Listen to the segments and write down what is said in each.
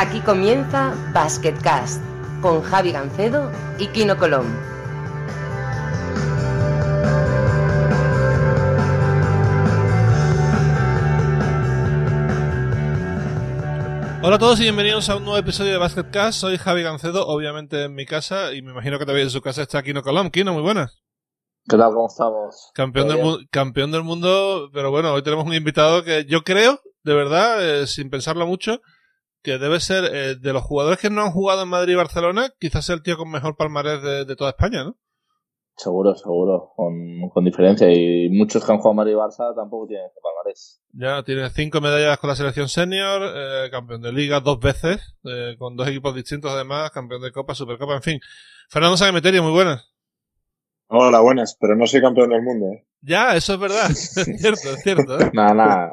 Aquí comienza Basketcast con Javi Gancedo y Kino Colón. Hola a todos y bienvenidos a un nuevo episodio de Basketcast. Soy Javi Gancedo, obviamente en mi casa, y me imagino que también en su casa está Kino Colón. Kino, muy buenas. ¿Qué tal? ¿Cómo estamos? Campeón del, mu- campeón del mundo, pero bueno, hoy tenemos un invitado que yo creo, de verdad, eh, sin pensarlo mucho, que debe ser eh, de los jugadores que no han jugado en Madrid y Barcelona, quizás sea el tío con mejor palmarés de, de toda España, ¿no? Seguro, seguro, con, con diferencia. Y muchos que han jugado Madrid y Barça tampoco tienen ese palmarés. Ya tiene cinco medallas con la selección senior, eh, campeón de liga dos veces, eh, con dos equipos distintos además, campeón de Copa, Supercopa, en fin. Fernando Sagemeterio, muy buenas. Hola, buenas, pero no soy campeón del mundo. ¿eh? Ya, eso es verdad, es cierto, es cierto. ¿eh? Nada, nada.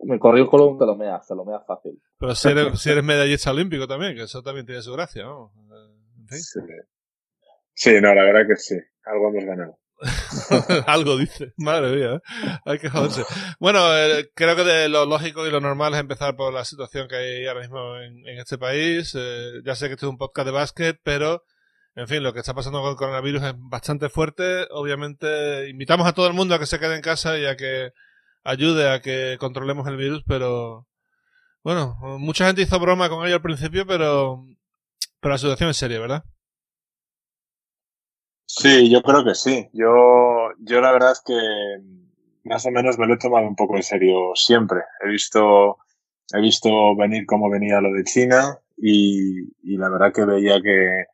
Me corrió el Colón, te lo meas, te lo meas fácil. Pero si eres, si eres medallista olímpico también, que eso también tiene su gracia, ¿no? Eh, En fin. Sí. sí, no, la verdad que sí. Algo hemos ganado. Algo dice. Madre mía, ¿eh? hay que joderse. Bueno, eh, creo que de lo lógico y lo normal es empezar por la situación que hay ahora mismo en, en este país. Eh, ya sé que este es un podcast de básquet, pero, en fin, lo que está pasando con el coronavirus es bastante fuerte. Obviamente, invitamos a todo el mundo a que se quede en casa y a que ayude a que controlemos el virus, pero, bueno, mucha gente hizo broma con ello al principio, pero, pero la situación es seria, ¿verdad? Sí, yo creo que sí. Yo, yo la verdad es que más o menos me lo he tomado un poco en serio siempre. He visto, he visto venir cómo venía lo de China y, y la verdad que veía que,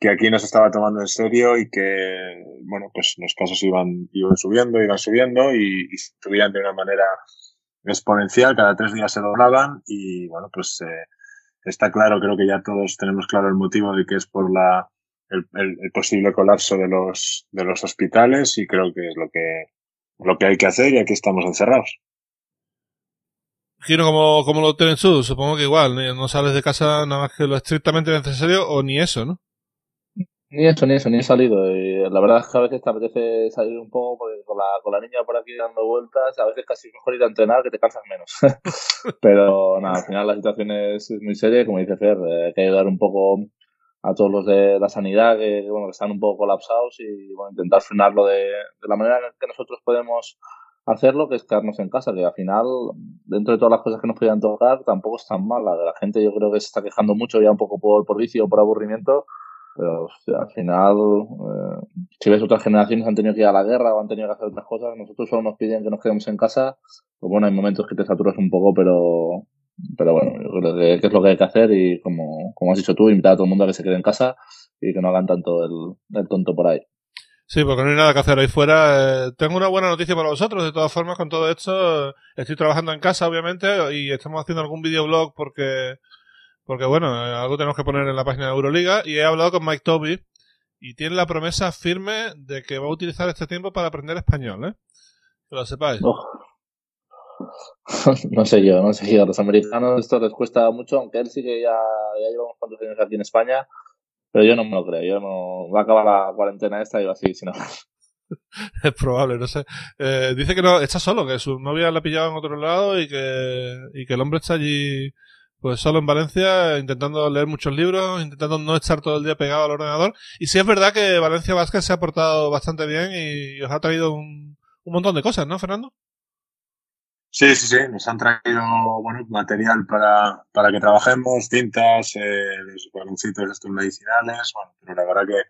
que aquí no se estaba tomando en serio y que, bueno, pues los casos iban, iban subiendo, iban subiendo y, y subían de una manera exponencial, cada tres días se doblaban y, bueno, pues eh, está claro, creo que ya todos tenemos claro el motivo de que es por la, el, posible colapso de los, de los hospitales y creo que es lo que, lo que hay que hacer y aquí estamos encerrados. Giro, ¿cómo, cómo lo tienes tú? Supongo que igual, no sales de casa nada más que lo estrictamente necesario o ni eso, ¿no? Ni eso, ni eso, ni he salido. Y la verdad es que a veces te apetece salir un poco porque con la, con la niña por aquí dando vueltas, a veces casi es mejor ir a entrenar que te cansas menos. Pero nada, al final la situación es, muy seria como dice Fer, eh, hay que ayudar un poco a todos los de la sanidad que, bueno, que están un poco colapsados y bueno, intentar frenarlo de, la manera que nosotros podemos hacerlo, que es quedarnos en casa, que al final, dentro de todas las cosas que nos podían tocar, tampoco es tan mala. La gente yo creo que se está quejando mucho ya un poco por, por vicio o por aburrimiento, pero al final, eh, si ves otras generaciones han tenido que ir a la guerra o han tenido que hacer otras cosas, nosotros solo nos piden que nos quedemos en casa, pues bueno, hay momentos que te saturas un poco, pero pero bueno, yo creo que, es lo que hay que hacer y como, como has dicho tú, invitar a todo el mundo a que se quede en casa y que no hagan tanto el, el tonto por ahí. Sí, porque no hay nada que hacer ahí fuera. Eh, tengo una buena noticia para vosotros, de todas formas, con todo esto. Estoy trabajando en casa, obviamente, y estamos haciendo algún videoblog porque, porque bueno, algo tenemos que poner en la página de Euroliga. Y he hablado con Mike Toby y tiene la promesa firme de que va a utilizar este tiempo para aprender español, ¿eh? Que lo sepáis. Oh. no sé yo, no sé yo. A los americanos esto les cuesta mucho, aunque él sí que ya, ya lleva unos cuantos años aquí en España, pero yo no me lo creo. Yo no. Va a acabar la cuarentena esta y va a seguir sin hablar. Es probable, no sé. Eh, dice que no, está solo, que su novia la ha pillado en otro lado y que, y que el hombre está allí, pues solo en Valencia, intentando leer muchos libros, intentando no estar todo el día pegado al ordenador. Y sí es verdad que Valencia Vázquez se ha portado bastante bien y os ha traído un, un montón de cosas, ¿no, Fernando? Sí, sí, sí, nos han traído bueno, material para, para que trabajemos, tintas, eh, los baloncitos estos medicinales, bueno, pero la verdad que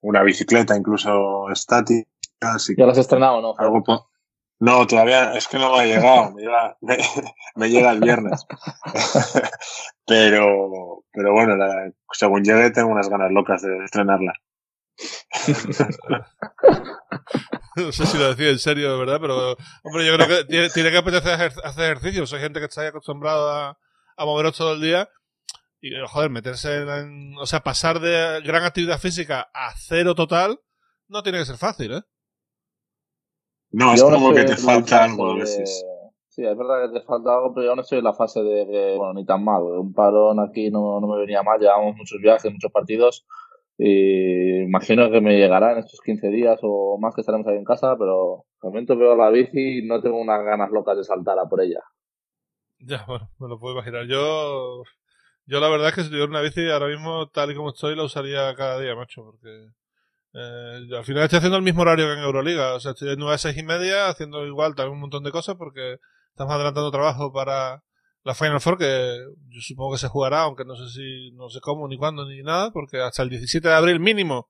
una bicicleta incluso estática. Así ¿Ya las has estrenado no? Algo no, todavía es que no me ha llegado, me llega, me, me llega el viernes. pero, pero bueno, la, según llegue tengo unas ganas locas de estrenarla. no sé si lo decía en serio, de verdad, pero hombre, yo creo que tiene, tiene que apetecer hacer ejercicio. Soy gente que está acostumbrado a, a moveros todo el día. Y, joder, meterse en, O sea, pasar de gran actividad física a cero total no tiene que ser fácil, ¿eh? No, es yo como no que te falta algo a veces. De... Sí, es verdad que te falta algo, pero yo no estoy en la fase de que, bueno, ni tan mal. Un parón aquí no, no me venía mal, llevamos muchos viajes, muchos partidos. Y imagino que me llegará en estos 15 días o más que estaremos ahí en casa, pero de momento veo la bici y no tengo unas ganas locas de saltar a por ella. Ya, bueno, me lo puedo imaginar. Yo Yo la verdad es que si tuviera una bici ahora mismo, tal y como estoy, la usaría cada día, macho, porque eh, al final estoy haciendo el mismo horario que en Euroliga. O sea, estoy de 9 a 6 y media haciendo igual también un montón de cosas porque estamos adelantando trabajo para la Final Four que yo supongo que se jugará, aunque no sé si, no sé cómo, ni cuándo, ni nada, porque hasta el 17 de abril mínimo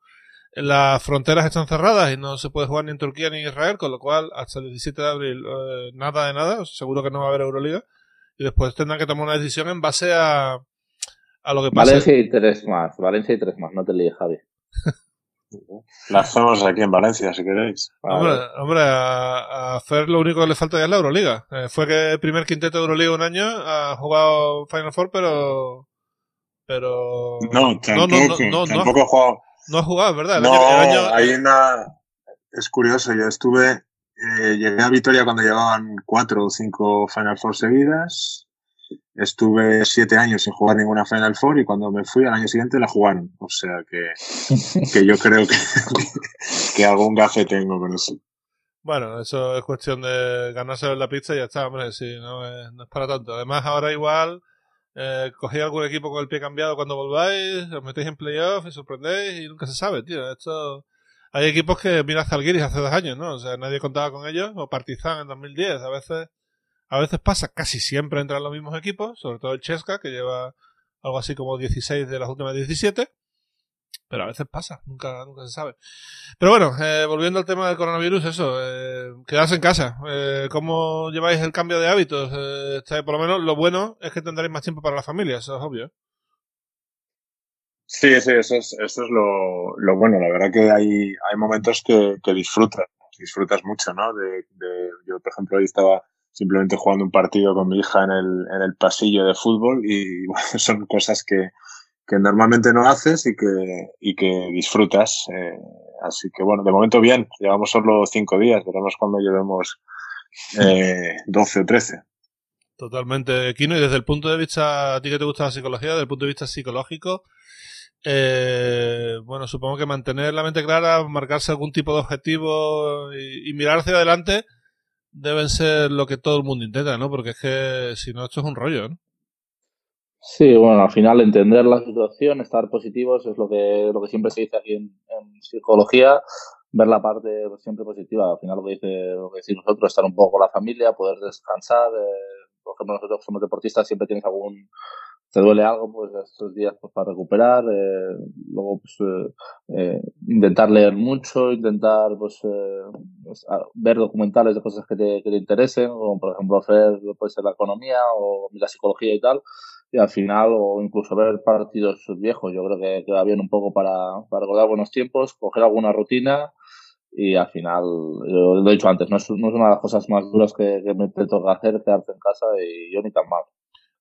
las fronteras están cerradas y no se puede jugar ni en Turquía ni en Israel, con lo cual hasta el 17 de abril eh, nada de nada, seguro que no va a haber Euroliga y después tendrán que tomar una decisión en base a, a lo que pase. Valencia y tres más, Valencia y tres más, no te líes, Javi. Las hacemos aquí en Valencia, si queréis. Hombre, hombre a, a, Fer lo único que le falta ya es la Euroliga. Eh, fue que el primer quinteto de Euroliga un año ha jugado Final Four, pero. Pero. No, tampoco, no, tampoco ha jugado. No ha jugado, ¿verdad? El no, año, el año... hay una. Es curioso, yo estuve. Eh, llegué a Vitoria cuando llevaban cuatro o cinco Final Four seguidas estuve siete años sin jugar ninguna Final Four y cuando me fui al año siguiente la jugaron. O sea que, que yo creo que, que algún gafe tengo con eso. Bueno, eso es cuestión de ganarse la pizza y ya está, hombre, sí, no es, no es para tanto. Además, ahora igual eh, cogí algún equipo con el pie cambiado cuando volváis, os metéis en playoff y sorprendéis y nunca se sabe, tío. Esto... Hay equipos que mira Zalgiris hace dos años, ¿no? O sea, nadie contaba con ellos, o Partizan en 2010, a veces a veces pasa, casi siempre entran los mismos equipos, sobre todo el Chesca, que lleva algo así como 16 de las últimas 17. Pero a veces pasa, nunca, nunca se sabe. Pero bueno, eh, volviendo al tema del coronavirus, eso, eh, quedarse en casa. Eh, ¿Cómo lleváis el cambio de hábitos? Eh, por lo menos lo bueno es que tendréis más tiempo para la familia, eso es obvio. Sí, sí, eso es, eso es lo, lo bueno. La verdad que hay, hay momentos que, que disfrutas, disfrutas mucho, ¿no? De, de, yo, por ejemplo, hoy estaba simplemente jugando un partido con mi hija en el, en el pasillo de fútbol y bueno, son cosas que, que normalmente no haces y que, y que disfrutas. Eh, así que bueno, de momento bien, llevamos solo cinco días, veremos cuando llevemos eh, 12 o 13. Totalmente, Kino, y desde el punto de vista, a ti que te gusta la psicología, desde el punto de vista psicológico, eh, bueno, supongo que mantener la mente clara, marcarse algún tipo de objetivo y, y mirar hacia adelante deben ser lo que todo el mundo intenta, ¿no? Porque es que si no, esto es un rollo, ¿no? Sí, bueno, al final entender la situación, estar positivos es lo que, lo que siempre se dice aquí en, psicología, ver la parte siempre positiva. Al final lo que dice, lo que decimos nosotros, estar un poco con la familia, poder descansar. Eh, por ejemplo, nosotros somos deportistas, siempre tienes algún te duele algo, pues estos días pues, para recuperar, eh, luego pues, eh, eh, intentar leer mucho, intentar pues, eh, pues ver documentales de cosas que te, que te interesen, como por ejemplo hacer puede ser la economía o la psicología y tal, y al final, o incluso ver partidos viejos, yo creo que queda bien un poco para, para recordar buenos tiempos, coger alguna rutina y al final, lo he dicho antes, no es, no es una de las cosas más duras que, que me te toca hacer, quedarte en casa y yo ni tan mal.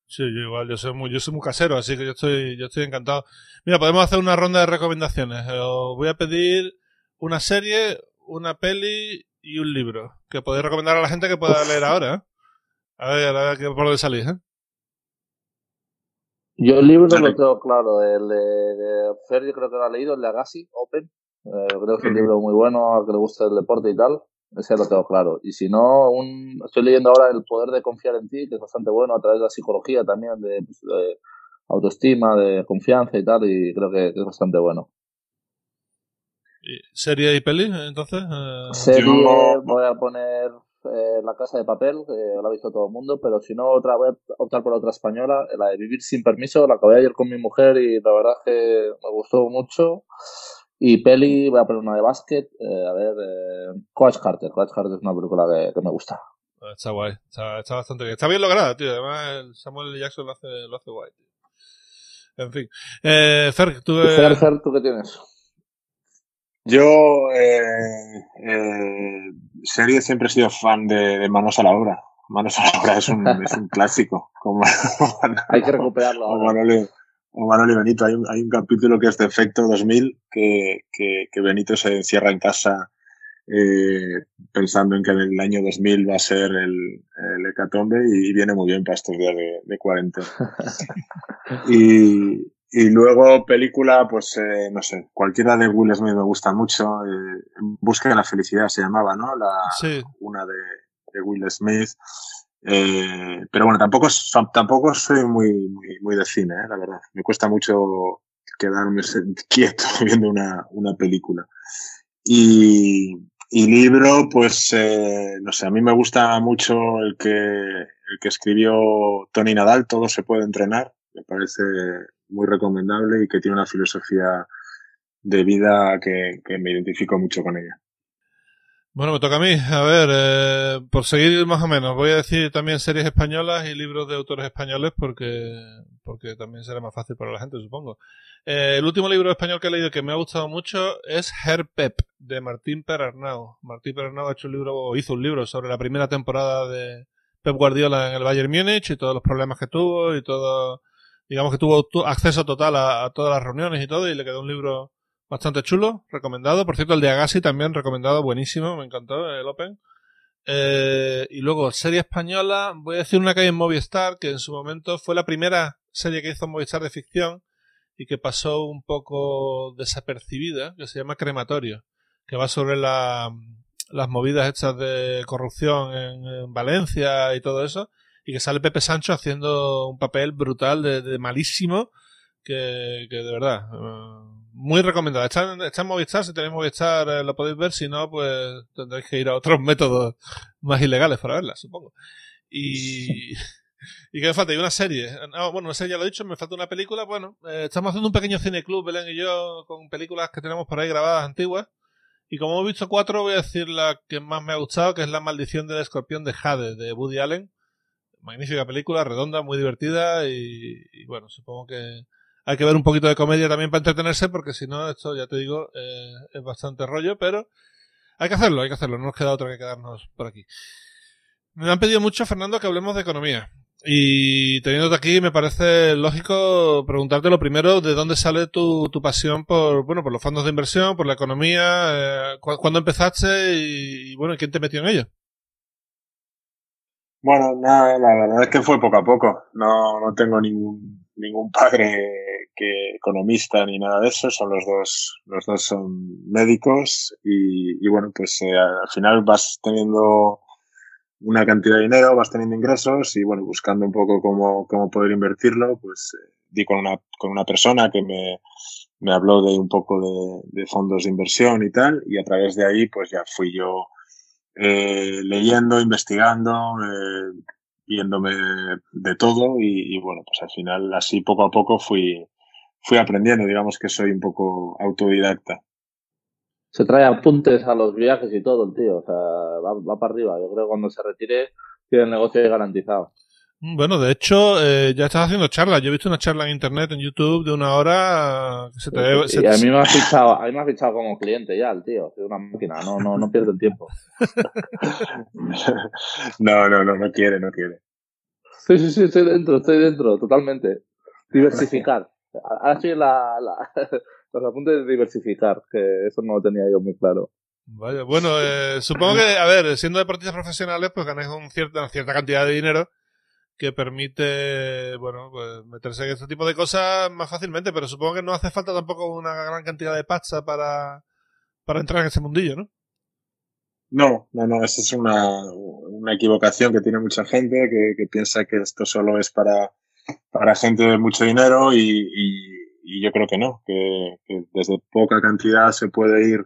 Sí, yo igual, yo soy muy, yo soy muy casero, así que yo estoy, yo estoy encantado. Mira, podemos hacer una ronda de recomendaciones. Eh, os voy a pedir una serie, una peli y un libro que podéis recomendar a la gente que pueda leer ahora. ¿eh? A ver, a ver por dónde salís, ¿eh? Yo el libro lo tengo claro, el de, de Fer yo creo que lo ha leído, el de Agassi, Open. Eh, creo que es un libro muy bueno, al que le gusta el deporte y tal. Ese lo tengo claro. Y si no, un, estoy leyendo ahora El poder de confiar en ti, que es bastante bueno a través de la psicología también, de, pues, de autoestima, de confianza y tal, y creo que, que es bastante bueno. ¿Y ¿Serie y peli, entonces? Eh... Serie, Yo... voy a poner eh, La Casa de Papel, que lo ha visto todo el mundo, pero si no, otra voy a optar por otra española, la de Vivir sin Permiso, la acabé ayer con mi mujer y la verdad que me gustó mucho. Y peli, voy a poner una de básquet, eh, a ver, eh, Coach Carter. Coach Carter es una película que, que me gusta. Está guay, está, está, bastante bien. Está bien lograda, tío. Además, Samuel L. Jackson lo hace, lo hace guay, tío. En fin. Eh, Fer, ¿tú, eh... Fer, Fer, ¿tú qué tienes? Yo, eh, eh, serie siempre he sido fan de, de, Manos a la Obra. Manos a la Obra es un, es un clásico. Como, Hay que recuperarlo. Como Manolo, Manolo y Benito. Hay un, hay un capítulo que es de Efecto 2000 que, que, que Benito se encierra en casa eh, pensando en que en el año 2000 va a ser el, el hecatombe y viene muy bien para estos días de, de cuarentena. y, y luego película, pues eh, no sé, cualquiera de Will Smith me gusta mucho. Eh, en Busca de la felicidad se llamaba, ¿no? La, sí. Una de, de Will Smith. Eh, pero bueno, tampoco, tampoco soy muy, muy, de cine, ¿eh? la verdad. Me cuesta mucho quedarme quieto viendo una, una película. Y, y libro, pues, eh, no sé, a mí me gusta mucho el que, el que escribió Tony Nadal, Todo se puede entrenar. Me parece muy recomendable y que tiene una filosofía de vida que, que me identifico mucho con ella. Bueno, me toca a mí. A ver, eh, por seguir más o menos, voy a decir también series españolas y libros de autores españoles porque, porque también será más fácil para la gente, supongo. Eh, el último libro español que he leído que me ha gustado mucho es Pep de Martín Perarnau. Martín Perarnau ha hecho un libro, hizo un libro sobre la primera temporada de Pep Guardiola en el Bayern Múnich y todos los problemas que tuvo y todo, digamos que tuvo acceso total a todas las reuniones y todo y le quedó un libro Bastante chulo, recomendado. Por cierto, el de Agassi también recomendado, buenísimo, me encantó el Open. Eh, y luego, serie española, voy a decir una que hay en Movistar, que en su momento fue la primera serie que hizo Movistar de ficción y que pasó un poco desapercibida, que se llama Crematorio, que va sobre la, las movidas hechas de corrupción en, Valencia y todo eso, y que sale Pepe Sancho haciendo un papel brutal de, malísimo, que, que de verdad... Eh, muy recomendado. Está, en Movistar, si tenéis Movistar eh, lo podéis ver, si no, pues tendréis que ir a otros métodos más ilegales para verla, supongo. Y... ¿Y qué me falta? Y una serie. No, bueno, no sé, ya lo he dicho, me falta una película. Bueno, eh, estamos haciendo un pequeño cineclub, Belén y yo, con películas que tenemos por ahí grabadas antiguas. Y como hemos visto cuatro, voy a decir la que más me ha gustado, que es La maldición del escorpión de Jade, de Woody Allen. Magnífica película, redonda, muy divertida y bueno, supongo que hay que ver un poquito de comedia también para entretenerse, porque si no, esto ya te digo, eh, es bastante rollo, pero hay que hacerlo, hay que hacerlo, no nos queda otra que quedarnos por aquí. Me han pedido mucho, Fernando, que hablemos de economía. Y teniéndote aquí, me parece lógico preguntarte lo primero, ¿de dónde sale tu, tu pasión por, bueno, por los fondos de inversión, por la economía? Eh, ¿Cuándo empezaste y, bueno, quién te metió en ello? Bueno, nada, la verdad es que fue poco a poco. No, no tengo ningún, ningún padre que economista ni nada de eso, son los dos, los dos son médicos y, bueno, pues eh, al final vas teniendo una cantidad de dinero, vas teniendo ingresos y bueno, buscando un poco cómo, cómo poder invertirlo, pues eh, di con una, con una persona que me, me habló de un poco de, de, fondos de inversión y tal y a través de ahí pues ya fui yo eh, leyendo, investigando, eh, viéndome de todo y, bueno, pues al final así poco a poco fui, fui aprendiendo, digamos que soy un poco autodidacta. Se trae apuntes a los viajes y todo el tío, o sea, va, para arriba. Yo creo que cuando se retire tiene el negocio garantizado. Bueno, de hecho, eh, ya estás haciendo charlas. Yo he visto una charla en internet, en YouTube, de una hora. se te, y a mí me ha fichado, a mí me ha fichado como cliente ya el tío. Es una máquina, no, no, no pierde el tiempo. no, no, no, no quiere, no quiere. Sí, sí, sí, estoy dentro, estoy dentro, totalmente. Diversificar. Ahora sí la, la, los apuntes de diversificar, que eso no lo tenía yo muy claro. Vaya, bueno, eh, supongo que, a ver, siendo deportistas profesionales, pues ganáis un cierta, una cierta cantidad de dinero que permite, bueno, pues meterse en este tipo de cosas más fácilmente, pero supongo que no hace falta tampoco una gran cantidad de pasta para, para entrar en ese mundillo, ¿no? No, no, no, esa es una, una equivocación que tiene mucha gente que, piensa que esto solo es para para gente de mucho dinero y, y, yo creo que no, que, desde poca cantidad se puede ir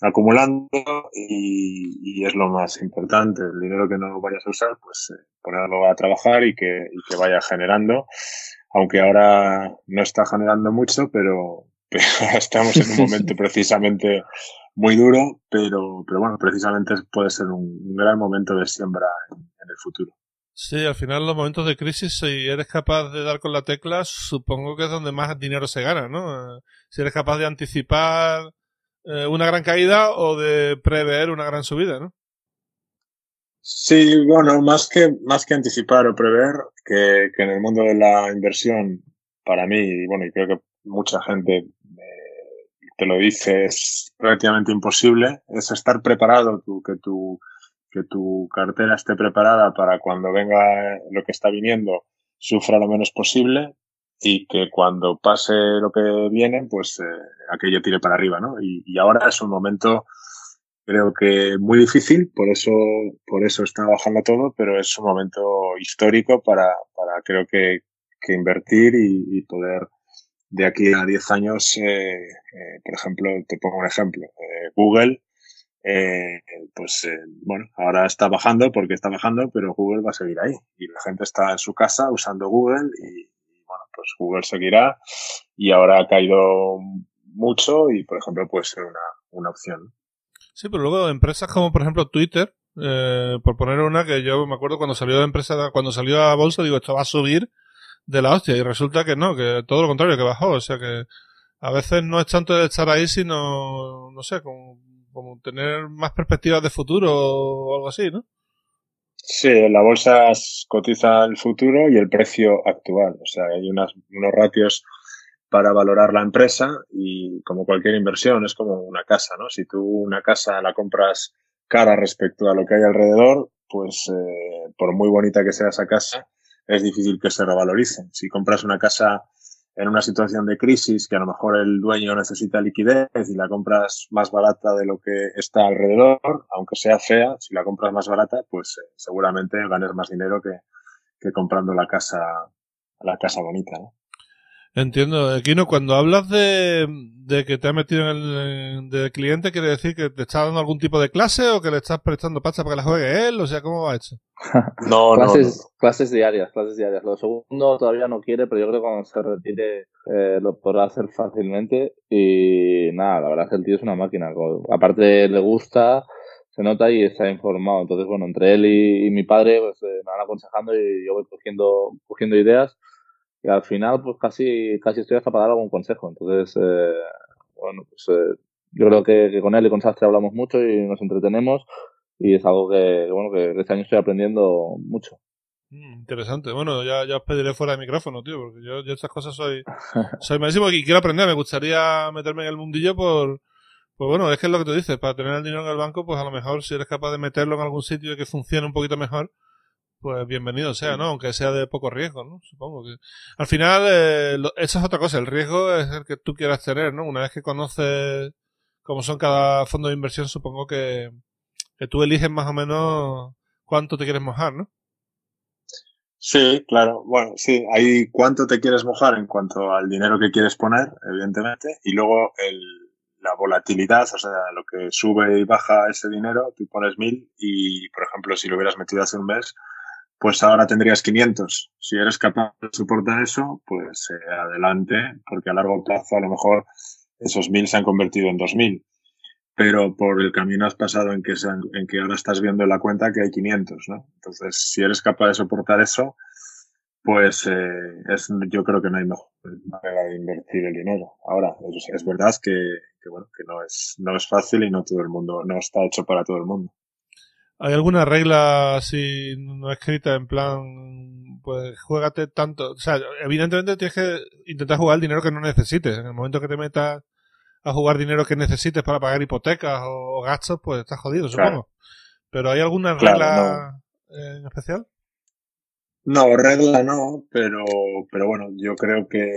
acumulando y, y, es lo más importante. El dinero que no vayas a usar, pues eh, ponerlo a trabajar y que, y que vaya generando, aunque ahora no está generando mucho, pero, pero estamos en un momento precisamente muy duro, pero, pero bueno, precisamente puede ser un, gran momento de siembra en, en el futuro. Sí, al final los momentos de crisis, si eres capaz de dar con la tecla, supongo que es donde más dinero se gana, ¿no? Si eres capaz de anticipar eh, una gran caída o de prever una gran subida, ¿no? Sí, bueno, más que, más que anticipar o prever, que, que en el mundo de la inversión, para mí, y bueno, y creo que mucha gente eh, te lo dice, es relativamente imposible, es estar preparado, que tu que tu cartera esté preparada para cuando venga lo que está viniendo sufra lo menos posible y que cuando pase lo que viene, pues eh, aquello tire para arriba, ¿no? Y, ahora es un momento creo que muy difícil, por eso, por eso está bajando todo, pero es un momento histórico para, para creo que, que invertir y, poder de aquí a 10 años, eh, eh, por ejemplo, te pongo un ejemplo, eh, Google, pues bueno, ahora está bajando porque está bajando, pero Google va a seguir ahí y la gente está en su casa usando Google y, bueno, pues Google seguirá y ahora ha caído mucho y, por ejemplo, puede ser una, una opción. Sí, pero luego empresas como, por ejemplo, Twitter, eh, por poner una que yo me acuerdo cuando salió de empresa, cuando salió a bolsa, digo, esto va a subir de la hostia, y resulta que no, que todo lo contrario, que bajó, o sea que a veces no es tanto de estar ahí, sino, no sé, como, como tener más perspectivas de futuro o algo así, ¿no? Sí, la bolsa cotiza el futuro y el precio actual, o sea, hay unas, unos ratios para valorar la empresa y como cualquier inversión es como una casa, ¿no? Si tú una casa la compras cara respecto a lo que hay alrededor, pues eh, por muy bonita que sea esa casa, es difícil que se revalorice. Si compras una casa en una situación de crisis que a lo mejor el dueño necesita liquidez y la compras más barata de lo que está alrededor, aunque sea fea, si la compras más barata, pues eh, seguramente ganes más dinero que, que comprando la casa, la casa bonita. Entiendo. Aquino, cuando hablas de, de que te has metido en el de cliente, ¿quiere decir que te está dando algún tipo de clase o que le estás prestando pasta para que la juegue él? O sea, ¿cómo va eso? no, clases, no, Clases diarias, clases diarias. Lo segundo todavía no quiere, pero yo creo que cuando se retire eh, lo podrá hacer fácilmente. Y nada, la verdad es que el tío es una máquina. Aparte le gusta, se nota y está informado. Entonces, bueno, entre él y, mi padre pues, eh, me van aconsejando y yo voy cogiendo, cogiendo ideas y al final pues casi, casi estoy hasta para dar algún consejo. Entonces, eh, bueno, pues eh, yo creo que, con él y con Sastre hablamos mucho y nos entretenemos y es algo que, bueno, que este año estoy aprendiendo mucho. Mm, interesante. Bueno, ya, ya os pediré fuera de micrófono, tío, porque yo, yo estas cosas soy, soy malísimo y quiero aprender. Me gustaría meterme en el mundillo por, pues bueno, es que es lo que tú dices, para tener el dinero en el banco, pues a lo mejor si eres capaz de meterlo en algún sitio y que funcione un poquito mejor, pues bienvenido sea, ¿no? Aunque sea de poco riesgo, ¿no? Supongo que... Al final, eh, esa es otra cosa, el riesgo es el que tú quieras tener, ¿no? Una vez que conoces cómo son cada fondo de inversión, supongo que, que tú eliges más o menos cuánto te quieres mojar, ¿no? Sí, claro. Bueno, sí, hay cuánto te quieres mojar en cuanto al dinero que quieres poner, evidentemente, y luego el, la volatilidad, o sea, lo que sube y baja ese dinero, tú pones mil y, por ejemplo, si lo hubieras metido hace un mes, pues ahora tendrías 500. Si eres capaz de soportar eso, pues eh, adelante, porque a largo plazo a lo mejor esos 1000 se han convertido en 2000. Pero por el camino has pasado en que, en que ahora estás viendo en la cuenta que hay 500, ¿no? Entonces, si eres capaz de soportar eso, pues eh, es, yo creo que no hay mejor manera de invertir el dinero. Ahora, es, es verdad que, que, bueno, que no es, no es fácil y no todo el mundo, no está hecho para todo el mundo. ¿Hay alguna regla así no escrita en plan, pues juégate tanto? O sea, evidentemente tienes que intentar jugar el dinero que no necesites. En el momento que te metas a jugar dinero que necesites para pagar hipotecas o, gastos, pues estás jodido, supongo. Pero ¿hay alguna regla en especial? No, regla no, pero, pero bueno, yo creo que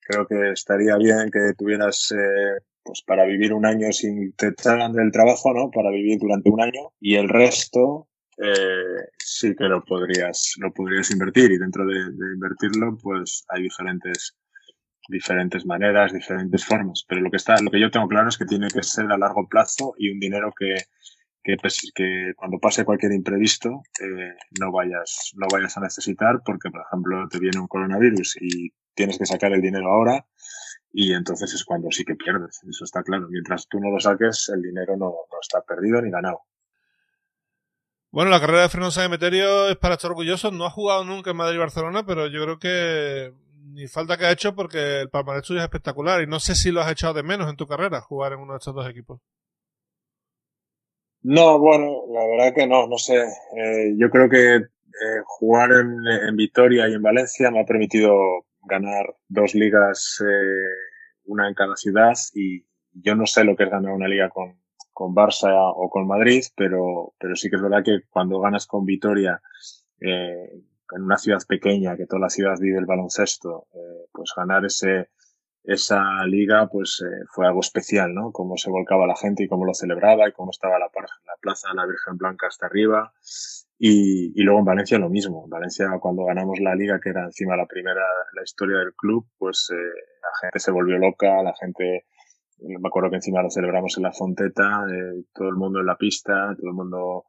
creo que estaría bien que tuvieras eh, pues para vivir un año sin te echan del trabajo, ¿no? Para vivir durante un año y el resto eh, sí que lo podrías lo podrías invertir y dentro de, invertirlo pues hay diferentes diferentes maneras, diferentes formas, pero lo que está lo que yo tengo claro es que tiene que ser a largo plazo y un dinero que que, pues, que cuando pase cualquier imprevisto eh, no vayas no vayas a necesitar porque por ejemplo te viene un coronavirus y tienes que sacar el dinero ahora y entonces es cuando sí que pierdes, eso está claro. Mientras tú no lo saques, el dinero no, está perdido ni ganado. Bueno, la carrera de Fernando Sáenz es para estar orgulloso. No ha jugado nunca en Madrid y Barcelona, pero yo creo que ni falta que ha hecho porque el palmarés suyo es espectacular. Y no sé si lo has echado de menos en tu carrera, jugar en uno de estos dos equipos. No, bueno, la verdad que no, no sé. Eh, yo creo que eh, jugar en, en Vitoria y en Valencia me ha permitido ganar dos ligas, eh, una en cada ciudad, y yo no sé lo que es ganar una liga con, con Barça o con Madrid, pero, pero sí que es verdad que cuando ganas con Vitoria, eh, en una ciudad pequeña, que toda la ciudad vive el baloncesto, eh, pues ganar ese, esa liga pues eh, fue algo especial, ¿no? Cómo se volcaba la gente y cómo lo celebraba y cómo estaba la, la plaza de la Virgen Blanca hasta arriba. Y, y, luego en Valencia lo mismo. En Valencia cuando ganamos la liga, que era encima la primera la historia del club, pues eh, la gente se volvió loca, la gente, me acuerdo que encima lo celebramos en la Fonteta, eh, todo el mundo en la pista, todo el mundo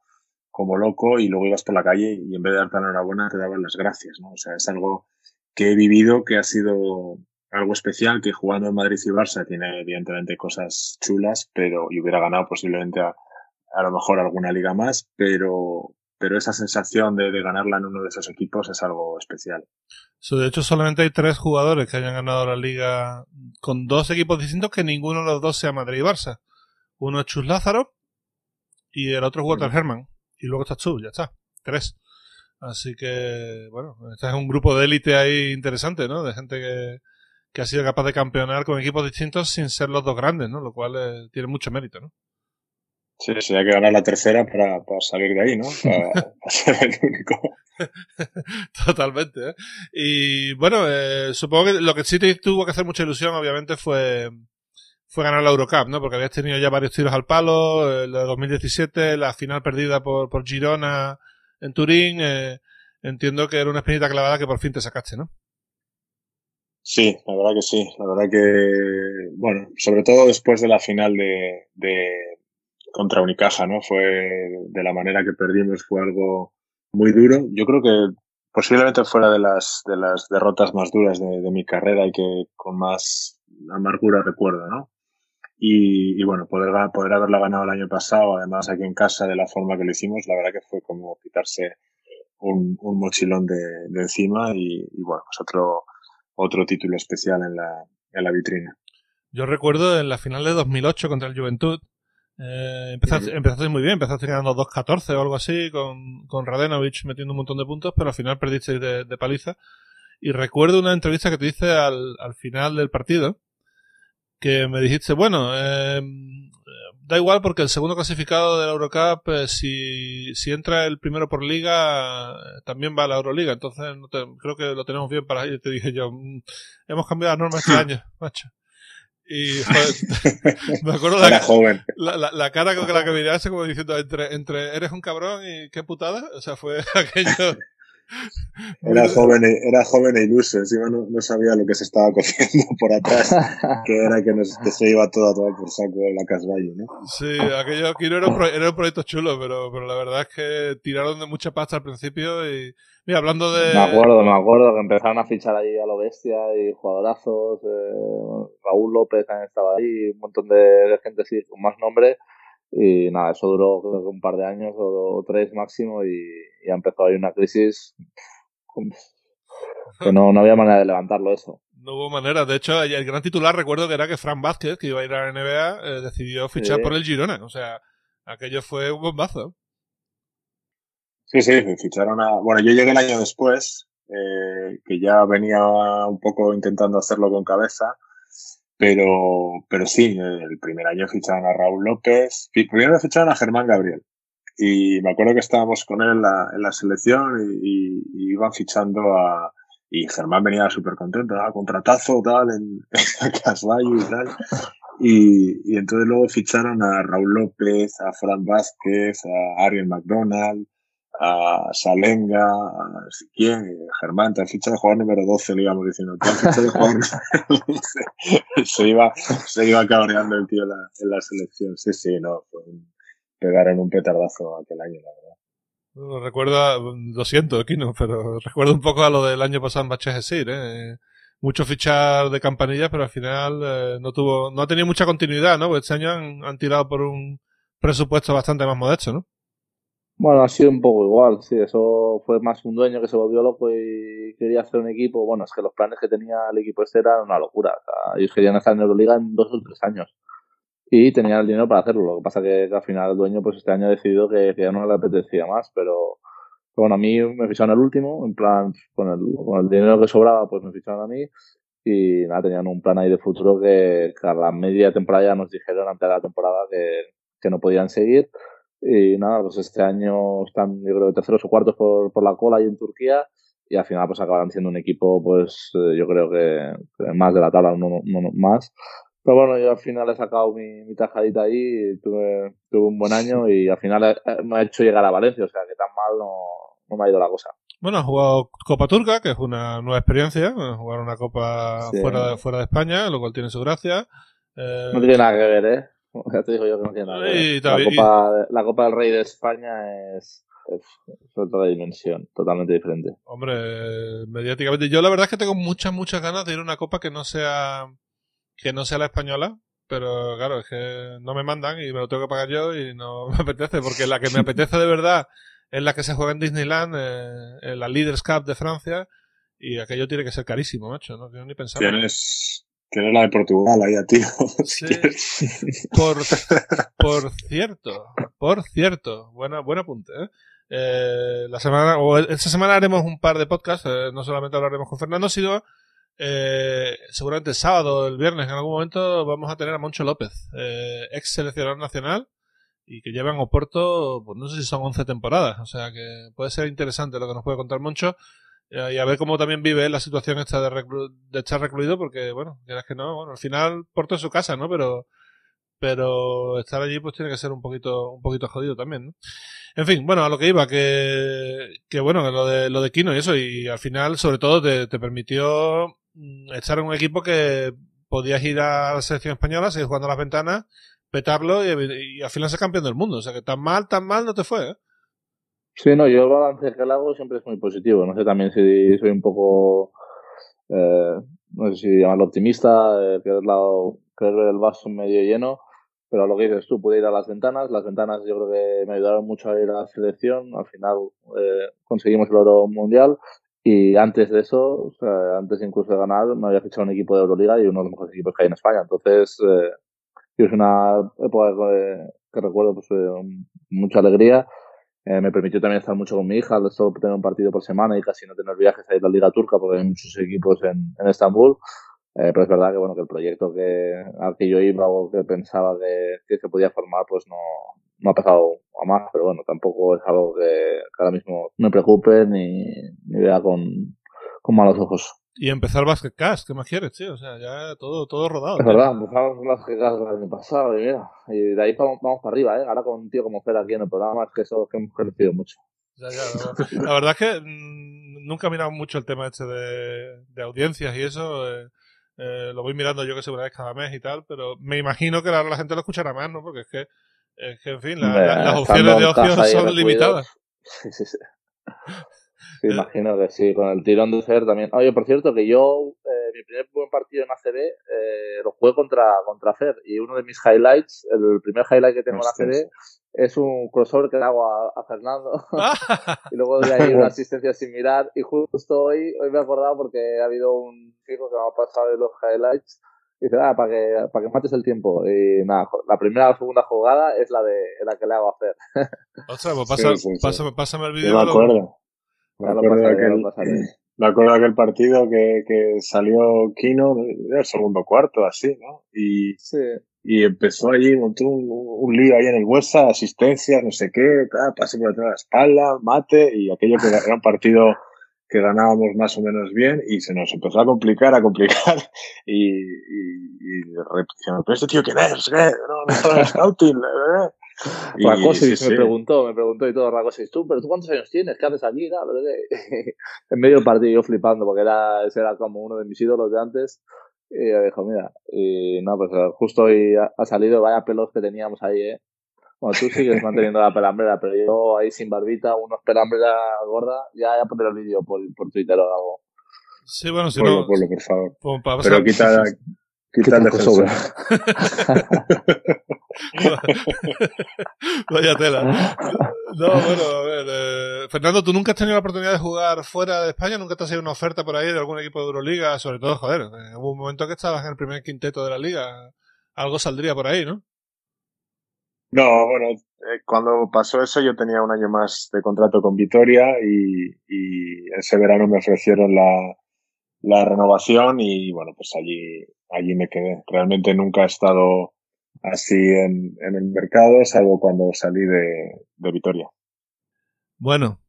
como loco y luego ibas por la calle y en vez de darte enhorabuena te daban las gracias, ¿no? O sea, es algo que he vivido que ha sido algo especial, que jugando en Madrid y Barça tiene evidentemente cosas chulas, pero y hubiera ganado posiblemente a, a lo mejor alguna liga más, pero, pero esa sensación de, de, ganarla en uno de esos equipos es algo especial. So, de hecho, solamente hay tres jugadores que hayan ganado la liga con dos equipos distintos que ninguno de los dos sea Madrid y Barça. Uno es Chus Lázaro y el otro es Walter Herman. Y luego estás tú, ya está. Tres. Así que, bueno, este es un grupo de élite ahí interesante, ¿no? De gente que, que ha sido capaz de campeonar con equipos distintos sin ser los dos grandes, ¿no? Lo cual eh, tiene mucho mérito, ¿no? Sí, sí, hay que ganar la tercera para, para salir de ahí, ¿no? Para, para ser el único. Totalmente, ¿eh? Y bueno, eh, supongo que lo que sí te tuvo que hacer mucha ilusión, obviamente, fue, fue ganar la Eurocup, ¿no? Porque habías tenido ya varios tiros al palo, el de 2017, la final perdida por, por Girona en Turín, eh, entiendo que era una espinita clavada que por fin te sacaste, ¿no? Sí, la verdad que sí. La verdad que, bueno, sobre todo después de la final de, de contra Unicaja, ¿no? Fue de la manera que perdimos, fue algo muy duro. Yo creo que posiblemente fuera de las, de las derrotas más duras de, de mi carrera y que con más amargura recuerdo, ¿no? Y, y, bueno, poder, poder haberla ganado el año pasado, además aquí en casa, de la forma que lo hicimos, la verdad que fue como quitarse un, un mochilón de, de encima y, y, bueno, pues otro, otro título especial en la, en la vitrina. Yo recuerdo en la final de 2008 contra el Juventud, eh, empezaste, empezaste, muy bien, empezaste ganando 2-14 o algo así, con, con Radenovic metiendo un montón de puntos, pero al final perdiste de, de paliza. Y recuerdo una entrevista que te hice al, al final del partido, que me dijiste, bueno, eh, da igual porque el segundo clasificado de la Eurocup, eh, si, si entra el primero por liga, eh, también va a la Euroliga. Entonces no te, creo que lo tenemos bien para ir. Te dije yo, mmm, hemos cambiado las normas este año, macho. Y joder, me acuerdo Era joven. La, la, la, cara con la que miraste como diciendo entre, entre eres un cabrón y qué putada. O sea, fue aquello. Era joven, era joven e iluso, encima no, no, sabía lo que se estaba cociendo por atrás, que era que, nos, que se iba todo a tomar por saco en la Casvallo, ¿no? Sí, aquello aquí no era un, pro, era un proyecto chulo, pero, pero la verdad es que tiraron de mucha pasta al principio y, mira, hablando de... Me acuerdo, me acuerdo que empezaron a fichar ahí a lo bestia y jugadorazos, eh, Raúl López también estaba ahí, un montón de, de gente así con más nombre y nada, eso duró creo que un par de años o, o tres máximo y ya empezó ahí una crisis que no, no había manera de levantarlo eso. No hubo manera. De hecho, el gran titular recuerdo que era que Fran Vázquez, que iba a ir a la NBA, eh, decidió fichar sí. por el Girona. O sea, aquello fue un bombazo. Sí, sí, ficharon a... Bueno, yo llegué el año después, eh, que ya venía un poco intentando hacerlo con cabeza pero, pero sí, el primer año ficharon a Raúl López, primero ficharon a Germán Gabriel. Y me acuerdo que estábamos con él en la, en la selección y, y, iban fichando a, y Germán venía súper contento, ¿no? contratazo tal en, en Casvallo y tal. Y, y entonces luego ficharon a Raúl López, a Fran Vázquez, a Ariel McDonald, a Salenga, a quién, Germán, te has fichado de jugador número 12, le íbamos diciendo, te has fichado de jugador número 12. se iba, se iba cabreando el tío en la, selección. Sí, sí, no, un, pegaron un petardazo aquel año, la verdad. Recuerdo, lo siento, Kino, pero recuerdo un poco a lo del año pasado en Bachejesir, ¿eh? Mucho fichar de campanilla, pero al final eh, no tuvo, no ha tenido mucha continuidad, ¿no? Porque este año han tirado por un presupuesto bastante más modesto, ¿no? Bueno, ha sido un poco igual, sí, eso fue más un dueño que se volvió loco y quería hacer un equipo. Bueno, es que los planes que tenía el equipo este eran una locura. O sea, ellos querían estar en Euroliga en dos o tres años y tenían el dinero para hacerlo. Lo que pasa que, que al final el dueño pues este año ha decidido que, que, ya no le apetecía más, pero bueno, a mí me ficharon el último, en plan, con el, con el dinero que sobraba, pues me ficharon a mí y nada, tenían un plan ahí de futuro que, que a la media temporada ya nos dijeron antes de la temporada que, que no podían seguir y nada, pues este año están, yo creo, terceros o cuartos por, por la cola ahí en Turquía. y al final pues acabarán siendo un equipo pues eh, yo creo que, más de la tabla, uno, más. Pero bueno, yo al final he sacado mi, mi tajadita ahí, y tuve, tuve un buen año y al final me ha hecho llegar a Valencia, o sea que tan mal no, no me ha ido la cosa. Bueno, ha jugado Copa Turca, que es una nueva experiencia, jugar una Copa fuera, de, fuera de España, lo cual tiene su gracia. Eh, no tiene nada que ver, ¿eh? Ya te digo yo que no tiene nada. La Copa, la Copa del Rey de España es es, otra dimensión, totalmente diferente. Hombre, mediáticamente. Yo la verdad es que tengo muchas, muchas ganas de ir a una copa que no sea que no sea la española, pero claro, es que no me mandan y me lo tengo que pagar yo y no me apetece, porque la que me apetece de verdad es la que se juega en Disneyland, eh, en la Leaders Cup de Francia, y aquello tiene que ser carísimo, macho, no quiero ni pensar. Tienes, tienes la de Portugal ahí a ti. Sí. por, por cierto, por cierto, buena, buen apunte, ¿eh? Eh, la semana, o esta semana haremos un par de podcasts, eh, no solamente hablaremos con Fernando, sino eh, seguramente el sábado o el viernes en algún momento vamos a tener a Moncho López, eh, ex seleccionador nacional y que lleva en Oporto, pues no sé si son 11 temporadas, o sea que puede ser interesante lo que nos puede contar Moncho y a ver cómo también vive la situación esta de, de estar recluido porque, bueno, quieras que no, bueno, al final Porto es su casa, ¿no? Pero pero estar allí pues tiene que ser un poquito un poquito jodido también ¿no? en fin bueno a lo que iba que, que bueno lo de lo de Kino y eso y al final sobre todo te, te permitió mm, estar en un equipo que podías ir a la selección española seguir jugando a las ventanas petarlo y, al final ser campeón del mundo o sea que tan mal tan mal no te fue ¿eh? Sí no yo el balance que le hago siempre es muy positivo no sé también si soy un poco eh, no sé si llamarlo optimista eh, que lado ver el vaso medio lleno pero lo que dices tú, pude ir a las ventanas. Las ventanas yo creo que me ayudaron mucho a ir a la selección. Al final eh, conseguimos el oro mundial. Y antes de eso, o sea, antes incluso de ganar, me había fichado un equipo de Euroliga y uno de los mejores equipos que hay en España. Entonces, eh, es una época que, recuerdo pues, eh, mucha alegría. Eh, me permitió también estar mucho con mi hija, solo tener un partido por semana y casi no tener viajes a ir a la Liga Turca porque hay muchos equipos en, en Estambul. Eh, pero es verdad que bueno que el proyecto que al que yo iba o que pensaba que, se podía formar pues no, no ha pasado a más, pero bueno, tampoco es algo que, ahora mismo me preocupe ni, ni vea con, con malos ojos. Y empezar Basketcast, ¿qué más quieres, tío? O sea, ya todo, todo rodado. Es verdad, empezamos Basketcast el año pasado y mira, y de ahí vamos, vamos para arriba, ¿eh? Ahora con un tío como Fer aquí en el programa, es que eso que hemos crecido mucho. Ya, ya, la, verdad es que mm, nunca he mirado mucho el tema este de, de audiencias y eso. Eh, eh, lo voy mirando yo que sé una vez cada mes y tal, pero me imagino que la, gente lo escuchará más, ¿no? Porque es que, es que en fin, las opciones de ocio son limitadas. Sí, sí, sí. Sí, imagino que sí, con el tirón de ser también. Oye, por cierto, que yo, eh, mi primer buen partido en ACB eh, lo jugué contra, contra Fer y uno de mis highlights, el primer highlight que tengo en ACB es un crossover que le hago a, Fernando y luego de ahí una asistencia similar y justo hoy, hoy me he acordado porque ha habido un chico que me ha pasado de los highlights y dice, ah, para que, para que mates el tiempo. Y nada, la primera o segunda jugada es la de la que le hago a Fer. Ostras, pues pasa, Pásame, pásame, el vídeo. me acuerdo. Me acuerdo, de aquel, me acuerdo de aquel partido que, que salió Kino, el segundo cuarto, así, ¿no? Y, sí y empezó allí, montó un, un, lío ahí en el huesa asistencia, no sé qué, tal, pase por detrás de la espalda, mate, y aquello que era un partido que ganábamos más o menos bien y se nos empezó a complicar, a complicar y, y, y pero este tío quién es, ¿qué? No, no está scouting, ¿eh? Racosis me preguntó, me preguntó y todo Racosis, tú, pero tú cuántos años tienes, ¿qué haces aquí? en medio del partido yo flipando porque era, ese era como uno de mis ídolos de antes y yo dijo, mira, y no, pues eh, justo hoy ha, salido, vaya pelos que teníamos ahí, ¿eh? Bueno, tú sigues manteniendo la pelambrera, pero yo ahí sin barbita, unos pelambrera gorda, ya, ya pondré el vídeo por, por Twitter o algo. Sí, bueno, si no... por favor. pero quita, quita el defensor. Vaya tela. No, bueno, a ver. Eh, Fernando, ¿tú nunca has tenido la oportunidad de jugar fuera de España? ¿Nunca te has ido una oferta por ahí de algún equipo de Euroliga? Sobre todo, joder, en algún momento que estabas en el primer quinteto de la liga, algo saldría por ahí, ¿no? No, bueno, eh, cuando pasó eso yo tenía un año más de contrato con Vitoria y, y ese verano me ofrecieron la, la renovación y bueno, pues allí, allí me quedé. Realmente nunca he estado así en, en el mercado, salvo cuando salí de, de Vitoria. Bueno,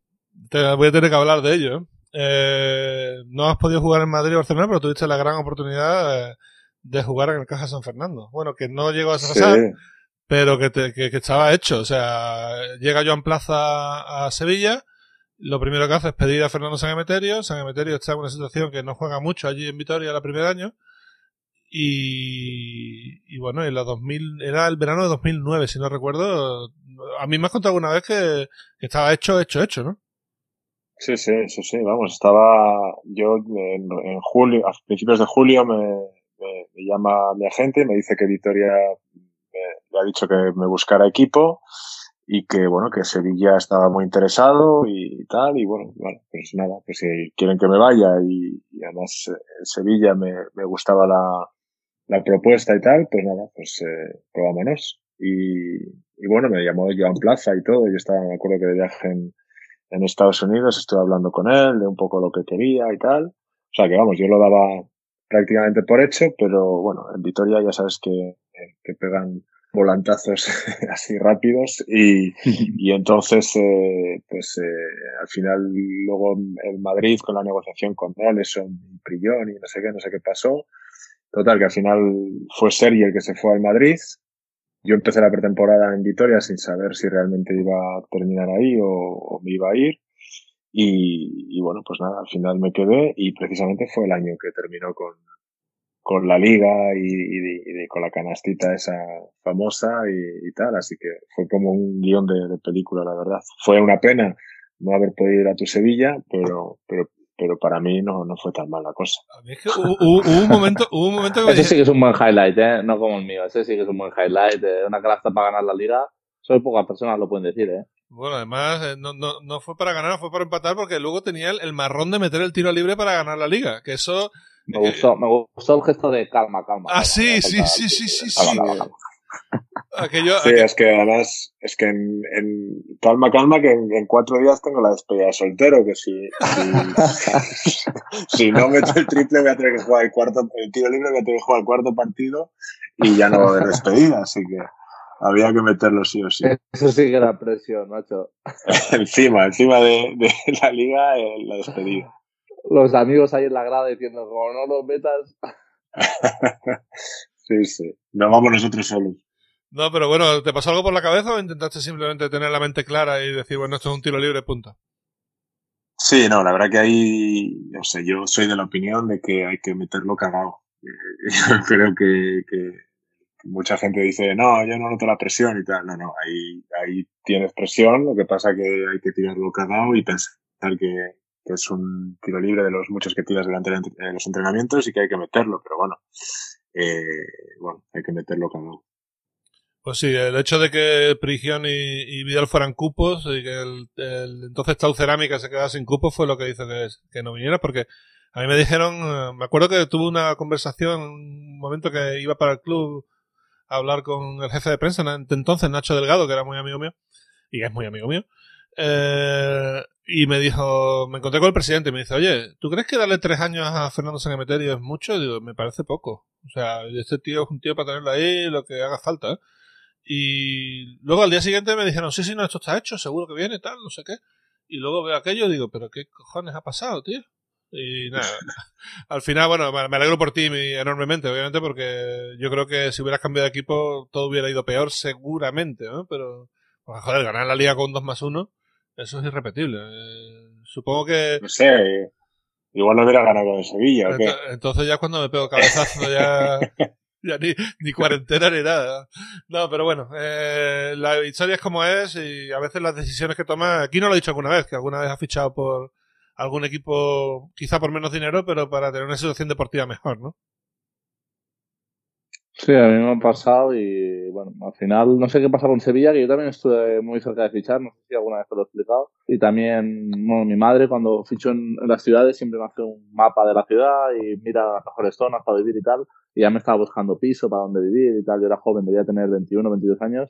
te voy a tener que hablar de ello. ¿eh? eh, no has podido jugar en Madrid o Barcelona, pero tuviste la gran oportunidad de jugar en el Caja San Fernando. Bueno, que no llegó a pasar, pero que, que, estaba hecho. O sea, llega Joan Plaza a Sevilla, lo primero que hace es pedir a Fernando San Emeterio. San Emeterio está en una situación que no juega mucho allí en Vitoria el primer año. Y, y bueno, en la 2000, era el verano de 2009, si no recuerdo. A mí me has contado alguna vez que, estaba hecho, hecho, hecho, ¿no? Sí, sí, sí, sí, vamos, estaba yo en, julio, a principios de julio me, me, llama mi agente me dice que Vitoria le ha dicho que me buscara equipo y que bueno que Sevilla estaba muy interesado y tal y bueno bueno pues nada pues si quieren que me vaya y, además eh, Sevilla me, me gustaba la, la propuesta y tal pues nada pues eh, probámonos. Y, y bueno me llamó Joan Plaza y todo yo estaba me acuerdo que de viaje en, en Estados Unidos estuve hablando con él de un poco lo que quería y tal. O sea que vamos yo lo daba prácticamente por hecho pero bueno en Vitoria ya sabes que, que pegan volantazos así rápidos y, y entonces eh, pues eh, al final luego el Madrid con la negociación con eso en Prillón y no sé qué no sé qué pasó. Total que al final fue Sergi el que se fue al Madrid. Yo empecé la pretemporada en Vitoria sin saber si realmente iba a terminar ahí o, o me iba a ir. Y, y bueno pues nada al final me quedé y precisamente fue el año que terminó con con la liga y, con la canastita esa famosa y, tal, así que fue como un guion de, película, la verdad. Fue una pena no haber podido ir a tu Sevilla, pero, pero, pero para mí no, no fue tan mala cosa. A mí es que hubo, un momento, hubo un momento que Ese sí que es un buen highlight, ¿eh? no como el mío, ese sí que es un buen highlight, de una canasta para ganar la liga. Solo pocas personas lo pueden decir, ¿eh? Bueno, además, eh, no, no, no fue para ganar, fue para empatar, porque luego tenía el, el marrón de meter el tiro libre para ganar la liga. Que eso me gustó, me gustó el gesto de calma, calma. Ah, sí, sí, sí, sí, sí, sí. Aquello, sí, es que además, es que en, en calma, calma, que en, cuatro días tengo la despedida de soltero, que si, si, si, no meto el triple voy a tener que jugar el cuarto, el tiro libre voy a tener que jugar el cuarto partido y ya no va a haber despedida, así que había que meterlo sí o sí. Eso sí que era presión, macho. encima, encima de, de la liga, eh, la despedida los amigos ahí en la grada diciendo, como no los metas. sí, sí. No vamos nosotros solos. No, pero bueno, ¿te pasó algo por la cabeza o intentaste simplemente tener la mente clara y decir, bueno, esto es un tiro libre, punto? Sí, no, la verdad que ahí, no sé, yo soy de la opinión de que hay que meterlo cagado. Yo creo que, que, mucha gente dice, no, yo no noto la presión y tal. No, no, ahí, ahí tienes presión, lo que pasa que hay que tirarlo cagado y pensar que, que es un tiro libre de los muchos que tiras durante los entrenamientos y que hay que meterlo, pero bueno, eh, bueno, hay que meterlo cada uno. Pues sí, el hecho de que Prigión y, Vidal fueran cupos y que el, entonces Tau Cerámica se quedara sin cupos fue lo que hizo que, que no viniera, porque a mí me dijeron, eh, me acuerdo que tuve una conversación, un momento que iba para el club a hablar con el jefe de prensa, entonces Nacho Delgado, que era muy amigo mío, y es muy amigo mío, eh, y me dijo, me encontré con el presidente y me dice, oye, ¿tú crees que darle tres años a Fernando Sanemeterio es mucho? digo, me parece poco. O sea, este tío es un tío para tenerlo ahí, lo que haga falta. Y luego al día siguiente me dijeron, sí, sí, no, esto está hecho, seguro que viene, tal, no sé qué. Y luego veo aquello y digo, pero ¿qué cojones ha pasado, tío? Y nada, al final, bueno, me alegro por ti enormemente, obviamente, porque yo creo que si hubieras cambiado de equipo todo hubiera ido peor, seguramente, ¿no? Pero, pues, joder, ganar la liga con 2 más 1 eso es irrepetible. Eh, supongo que. No sé. Igual no hubiera ganado con Sevilla. Entonces, ya cuando me pego cabezazo ya. ya ni, ni, cuarentena ni nada. No, pero bueno, eh, la historia es como es y a veces las decisiones que toma, aquí no lo he dicho alguna vez, que alguna vez ha fichado por algún equipo, quizá por menos dinero, pero para tener una situación deportiva mejor, ¿no? Sí, a mí me ha pasado y bueno, al final no sé qué pasa con Sevilla, que yo también estuve muy cerca de fichar, no sé si alguna vez te lo he explicado. Y también, bueno, mi madre cuando ficho en, las ciudades siempre me hace un mapa de la ciudad y mira las mejores zonas para vivir y tal. Y ya me estaba buscando piso para donde vivir y tal. Yo era joven, debía tener 21, 22 años.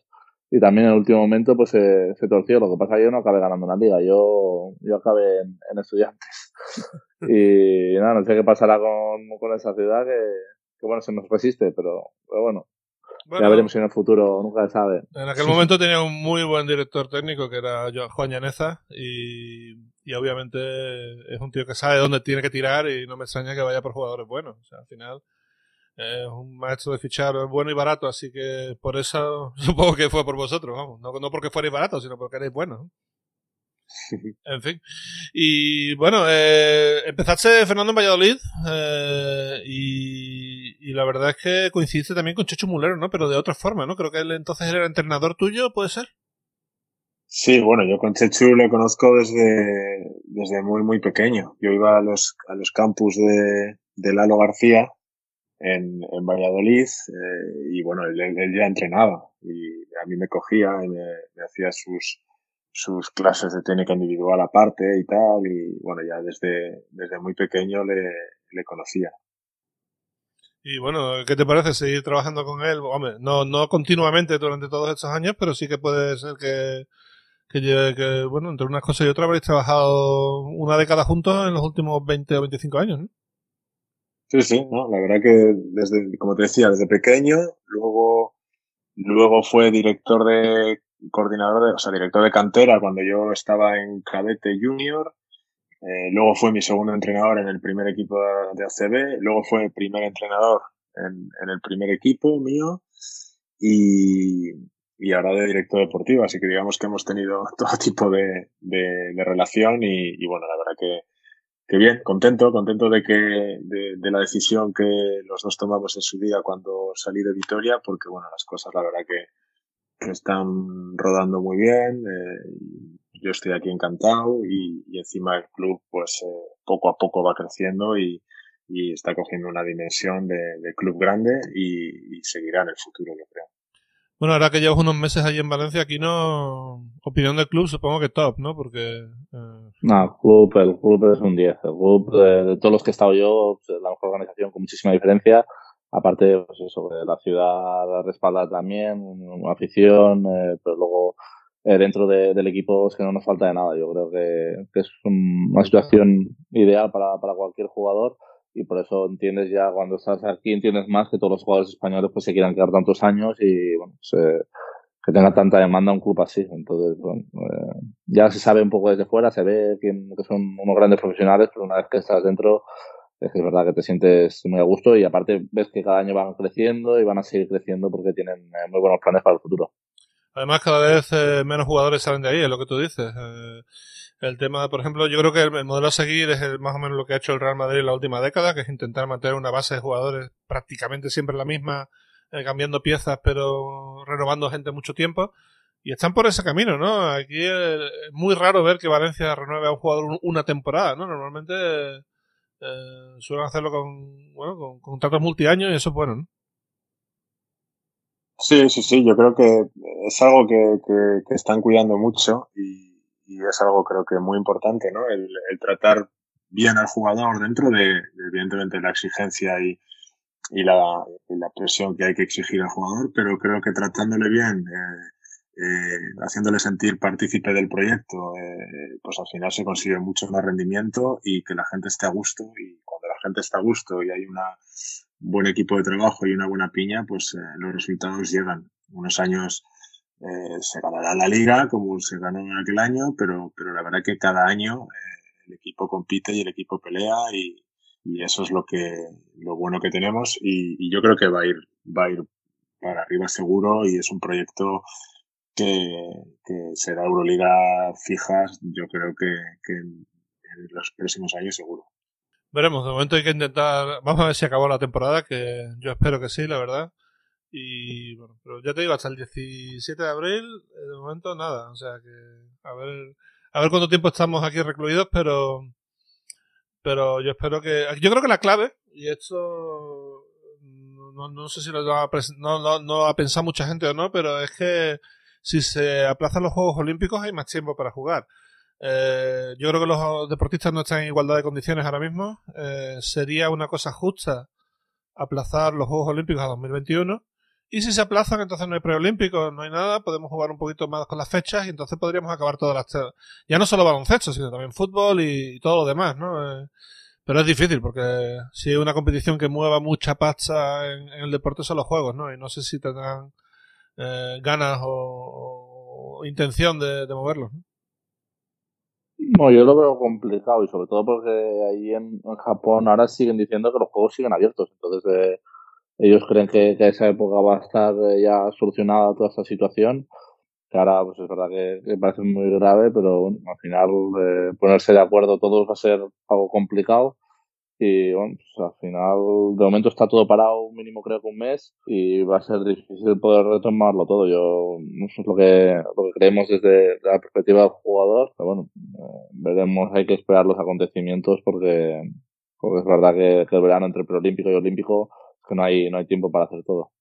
Y también en el último momento pues se, se torció. Lo que pasa es que yo no acabé ganando una liga, yo, yo acabé en, en estudiantes. y nada, no sé qué pasará con, con esa ciudad que que bueno, se nos resiste, pero, bueno, ya veremos en el futuro, nunca se sabe. En aquel momento tenía un muy buen director técnico que era Juan Llaneza y, y obviamente es un tío que sabe dónde tiene que tirar y no me extraña que vaya por jugadores buenos. O sea, al final es un maestro de fichar bueno y barato, así que por eso supongo que fue por vosotros, vamos. No, no porque fuerais baratos, sino porque erais buenos. En fin. Y bueno, eh, empezaste Fernando en Valladolid eh, y, y, la verdad es que coincidiste también con Checho Mulero, ¿no? Pero de otra forma, ¿no? Creo que él entonces era entrenador tuyo, ¿puede ser? Sí, bueno, yo con Chechu le conozco desde, desde muy, muy pequeño. Yo iba a los, a los campus de, de Lalo García en, en Valladolid eh, y bueno, él, él, ya entrenaba y a mí me cogía y me, me hacía sus, sus clases de técnica individual aparte y tal, y bueno, ya desde, desde muy pequeño le, le conocía. Y bueno, ¿qué te parece seguir trabajando con él? Hombre, no, no continuamente durante todos estos años, pero sí que puede ser que, que, bueno, entre unas cosas y otras habréis trabajado una década juntos en los últimos 20 o 25 años, ¿no? Sí, sí, no, la verdad que desde, como te decía, desde pequeño, luego, luego fue director de coordinador, de, o sea, director de cantera cuando yo estaba en cadete junior. Eh, luego fue mi segundo entrenador en el primer equipo de ACB. Luego fue primer entrenador en, el primer equipo mío. Y, ahora de director deportivo. Así que digamos que hemos tenido todo tipo de, relación y, bueno, la verdad que, bien, contento, contento de que, de, de, la decisión que los dos tomamos en su día cuando salí de Vitoria, porque bueno, las cosas la verdad que, están rodando muy bien. Eh, yo estoy aquí encantado y, y encima el club pues eh, poco a poco va creciendo y, y está cogiendo una dimensión de, de club grande y, y, seguirá en el futuro, yo creo. Bueno, ahora que llevas unos meses allí en Valencia, aquí no. Opinión del club, supongo que top, ¿no? Porque. Eh... No, el club, el club es un 10. El club, de, de todos los que he estado yo, pues, la mejor organización con muchísima diferencia aparte pues eso, la ciudad respalda también, una afición, eh, pero luego eh, dentro de, del equipo es que no nos falta de nada. Yo creo que, que es una situación ideal para, para cualquier jugador y por eso entiendes ya cuando estás aquí entiendes más que todos los jugadores españoles pues se quieran quedar tantos años y bueno eh, que tenga tanta demanda un club así entonces bueno, eh, ya se sabe un poco desde fuera se ve que, que son unos grandes profesionales pero una vez que estás dentro es que es verdad que te sientes muy a gusto y aparte ves que cada año van creciendo y van a seguir creciendo porque tienen eh, muy buenos planes para el futuro. Además, cada vez eh, menos jugadores salen de ahí, es lo que tú dices. Eh, el tema, por ejemplo, yo creo que el, el modelo a seguir es el, más o menos lo que ha hecho el Real Madrid en la última década, que es intentar mantener una base de jugadores prácticamente siempre la misma, eh, cambiando piezas, pero renovando gente mucho tiempo. Y están por ese camino, ¿no? Aquí es muy raro ver que Valencia renueve a un jugador una temporada, ¿no? Normalmente suelen hacerlo con, bueno, con contratos multiaños y eso es bueno, ¿no? Sí, sí, sí, yo creo que es algo que, que, que están cuidando mucho y, es algo creo que muy importante, ¿no? El, el tratar bien al jugador dentro de, de evidentemente, la exigencia y, y, la, y la presión que hay que exigir al jugador, pero creo que tratándole bien, eh, eh, haciéndole sentir partícipe del proyecto, eh, pues al final se consigue mucho más rendimiento y que la gente esté a gusto. Y cuando la gente está a gusto y hay un buen equipo de trabajo y una buena piña, pues eh, los resultados llegan. Unos años eh, se ganará la liga como se ganó en aquel año, pero, pero la verdad que cada año eh, el equipo compite y el equipo pelea y, y eso es lo que lo bueno que tenemos y, yo creo que va a ir va a ir para arriba seguro y es un proyecto que, que será Euroliga fijas, yo creo que, en, los próximos años seguro. Veremos, de momento hay que intentar, vamos a ver si acabó la temporada, que yo espero que sí, la verdad. Y bueno, pero ya te digo, hasta el 17 de abril, eh, de momento nada, o sea que a ver, a ver cuánto tiempo estamos aquí recluidos, pero pero yo espero que, yo creo que la clave, y esto no, no sé si lo va a, no, no, no ha pensado mucha gente o no, pero es que si se aplazan los Juegos Olímpicos hay más tiempo para jugar. Eh, yo creo que los deportistas no están en igualdad de condiciones ahora mismo. Eh, sería una cosa justa aplazar los Juegos Olímpicos a 2021. Y si se aplazan, entonces no hay preolímpicos, no hay nada, podemos jugar un poquito más con las fechas y entonces podríamos acabar todas las... Ya no solo baloncesto, sino también fútbol y, y todo lo demás, ¿no? Eh, pero es difícil porque si hay una competición que mueva mucha pasta en, el deporte son los juegos, ¿no? Y no sé si tendrán eh, ganas o, intención de, de moverlo. No, yo lo veo complicado y sobre todo porque ahí en, Japón ahora siguen diciendo que los juegos siguen abiertos. Entonces eh, ellos creen que, que, esa época va a estar eh, ya solucionada toda esta situación. Que ahora pues es verdad que, parece muy grave, pero al final eh, ponerse de acuerdo todos va a ser algo complicado. Y bueno, pues al final, de momento está todo parado, mínimo creo que un mes, y va a ser difícil poder retomarlo todo. Yo, eso es lo que, lo que creemos desde la perspectiva del jugador, pero bueno, eh, veremos, hay que esperar los acontecimientos porque, porque es verdad que, que el verano entre preolímpico y olímpico, que no hay, no hay tiempo para hacer todo.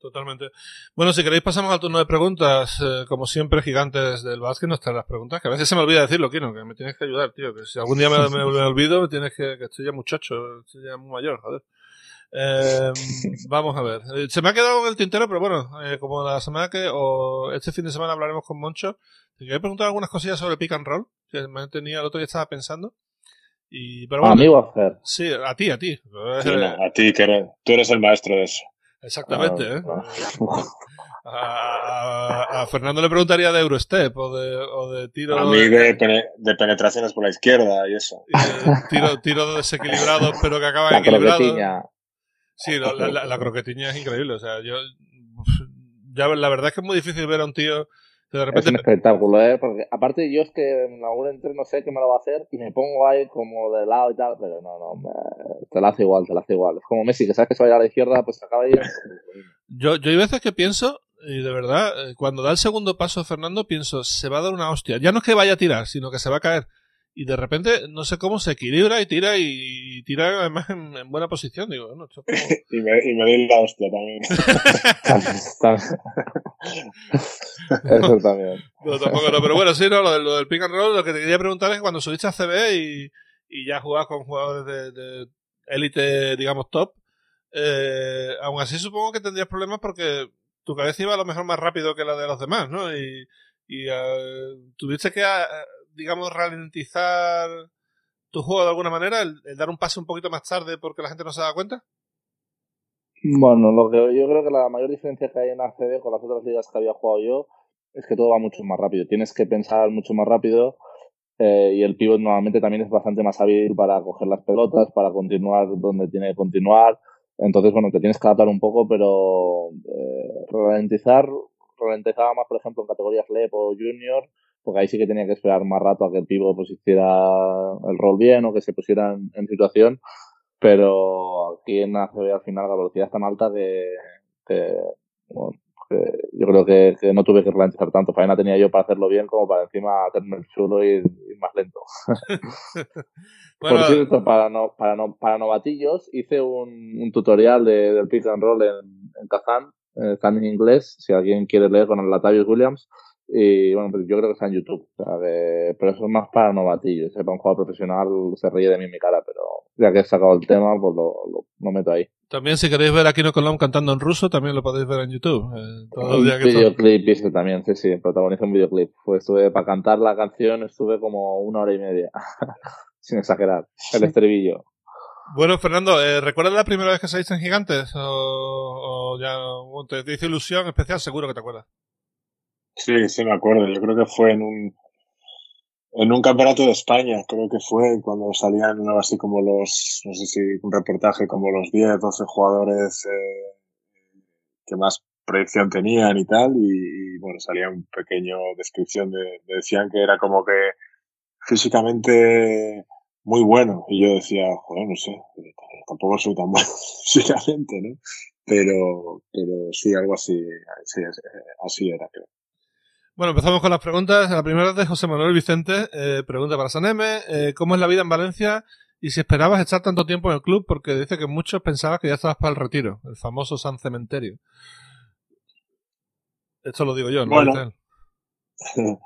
Totalmente. Bueno, si queréis pasamos al turno de preguntas. Eh, como siempre, gigantes del básquet nos traen las preguntas, que a veces se me olvida decirlo, Kino, que me tienes que ayudar, tío. Que si algún día me, me, olvido, me tienes que, que estoy ya muchacho, estoy ya muy mayor, joder. Eh, vamos a ver. Eh, se me ha quedado en el tintero, pero bueno, eh, como la semana que, o este fin de semana hablaremos con Moncho, te quería preguntar algunas cosillas sobre pick and roll, que me tenía, el otro día estaba pensando. Y, pero bueno, a mí o a Fer. Sí, a ti, a ti. Sí, a ti, que eres, tú eres el maestro de eso. Exactamente, ¿eh? A, Fernando le preguntaría de Eurostep o de, o de tiro. A mí de, de, penetraciones por la izquierda y eso. tiro, tiro desequilibrado, pero que acaba la equilibrado. Sí, la, la, croquetiña es increíble. O sea, yo. Ya, la verdad es que es muy difícil ver a un tío es un espectáculo, ¿eh? Porque aparte yo es que en algún entre no sé qué me lo va a hacer y me pongo ahí como de lado y tal, pero no, no, te la hace igual, te la hace igual. Es como Messi, que sabes que se va a, ir a la izquierda, pues acaba de ir. yo, yo hay veces que pienso, y de verdad, eh, cuando da el segundo paso Fernando, pienso, se va a dar una hostia. Ya no es que vaya a tirar, sino que se va a caer y de repente no sé cómo se equilibra y tira y, tira además en, buena posición digo no, y, me, y me doy la hostia también. Eso también. No, tampoco no pero bueno sí no lo, del, lo del pick and roll lo que te quería preguntar es cuando subiste a CB y, y ya jugabas con jugadores de élite digamos top eh, aún así supongo que tendrías problemas porque tu cabeza iba a lo mejor más rápido que la de los demás ¿no? y, y uh, tuviste que uh, digamos, ralentizar tu juego de alguna manera? El, dar un paso un poquito más tarde porque la gente no se da cuenta? Bueno, lo que yo creo que la mayor diferencia que hay en ACB con las otras ligas que había jugado yo es que todo va mucho más rápido. Tienes que pensar mucho más rápido eh, y el pivot normalmente también es bastante más hábil para coger las pelotas, para continuar donde tiene que continuar. Entonces, bueno, te tienes que adaptar un poco, pero eh, ralentizar, ralentizaba más, por ejemplo, en categorías LEP o Junior, porque ahí sí que tenía que esperar más rato a que el pivo pues hiciera el rol bien o que se pusiera en, situación, pero aquí en ACB al final la velocidad es tan alta que, yo creo que, no tuve que ralentizar tanto. Faena tenía yo para hacerlo bien como para encima hacerme el chulo y ir más lento. Por cierto, para, no, para, no, para novatillos hice un, tutorial de, del pick and roll en, en Kazan, eh, está en inglés, si alguien quiere leer con el Latavius Williams. Y bueno, pues yo creo que está en YouTube. O sea, pero eso es más para novatillos. para un jugador profesional se ríe de mí en mi cara, pero ya que he sacado el tema, pues lo, lo, meto ahí. También si queréis ver a Kino Colom cantando en ruso, también lo podéis ver en YouTube. Eh, un videoclip hice también, sí, sí, protagonizo un videoclip. Pues estuve, para cantar la canción estuve como una hora y media, sin exagerar, el estribillo. Bueno, Fernando, eh, ¿recuerdas la primera vez que saliste en Gigantes? ¿O, o ya te, te hizo ilusión especial? Seguro que te acuerdas. Sí, sí, me acuerdo. Yo creo que fue en un, en un campeonato de España, creo que fue cuando salían así como los, no sé si un reportaje como los 10, 12 jugadores eh, que más proyección tenían y tal, y, bueno, salía un pequeño descripción de, decían que era como que físicamente muy bueno, y yo decía, joder, no sé, tampoco soy tan bueno físicamente, ¿no? Pero, pero sí, algo así, sí, así era, creo. Bueno, empezamos con las preguntas. La primera es de José Manuel Vicente. Eh, pregunta para Saneme. Eh, ¿Cómo es la vida en Valencia? Y si esperabas estar tanto tiempo en el club, porque dice que muchos pensaban que ya estabas para el retiro, el famoso San Cementerio. Esto lo digo yo, ¿no? Bueno,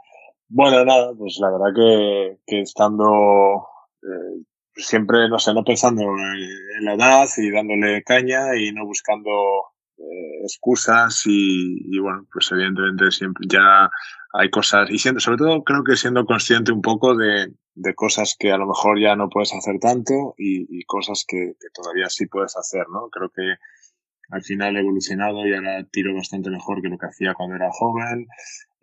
bueno nada, pues la verdad que, que estando eh, siempre, no sé, no pensando en la edad y dándole caña y no buscando eh, excusas y, bueno, pues evidentemente siempre ya hay cosas y siendo, sobre todo creo que siendo consciente un poco de, de cosas que a lo mejor ya no puedes hacer tanto y, cosas que, todavía sí puedes hacer, ¿no? Creo que al final he evolucionado y ahora tiro bastante mejor que lo que hacía cuando era joven.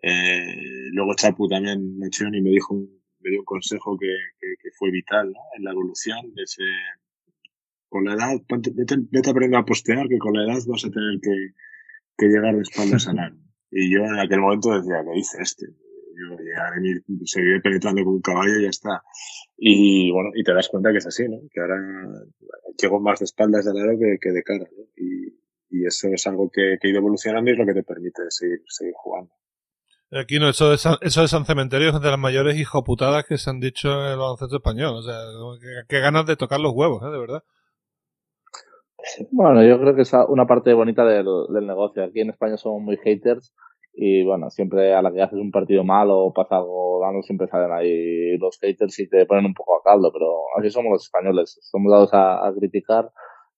Eh, luego Chapu también me echó y me dijo me dio un consejo que, que, fue vital ¿no? en la evolución de ese... Con la edad, vete, vete aprendiendo a postear que con la edad vas a tener que, que llegar de espaldas al aro. Y yo en aquel momento decía, ¿qué dice este? Yo llegaré, seguiré penetrando con un caballo y ya está. Y bueno, y te das cuenta que es así, ¿no? Que ahora llego más de espaldas al aro que, que de cara, ¿no? Y, y eso es algo que, que, ha ido evolucionando y es lo que te permite seguir, seguir jugando. Aquí no, eso de, San, eso de San Cementerio es de las mayores hijoputadas que se han dicho en el baloncesto español. O sea, qué ganas de tocar los huevos, ¿eh? De verdad. Bueno, yo creo que es una parte bonita del, del negocio. Aquí en España somos muy haters y bueno, siempre a la que haces un partido mal o pasa algo dando, siempre salen ahí los haters y te ponen un poco a caldo, pero así somos los españoles, somos dados a, a criticar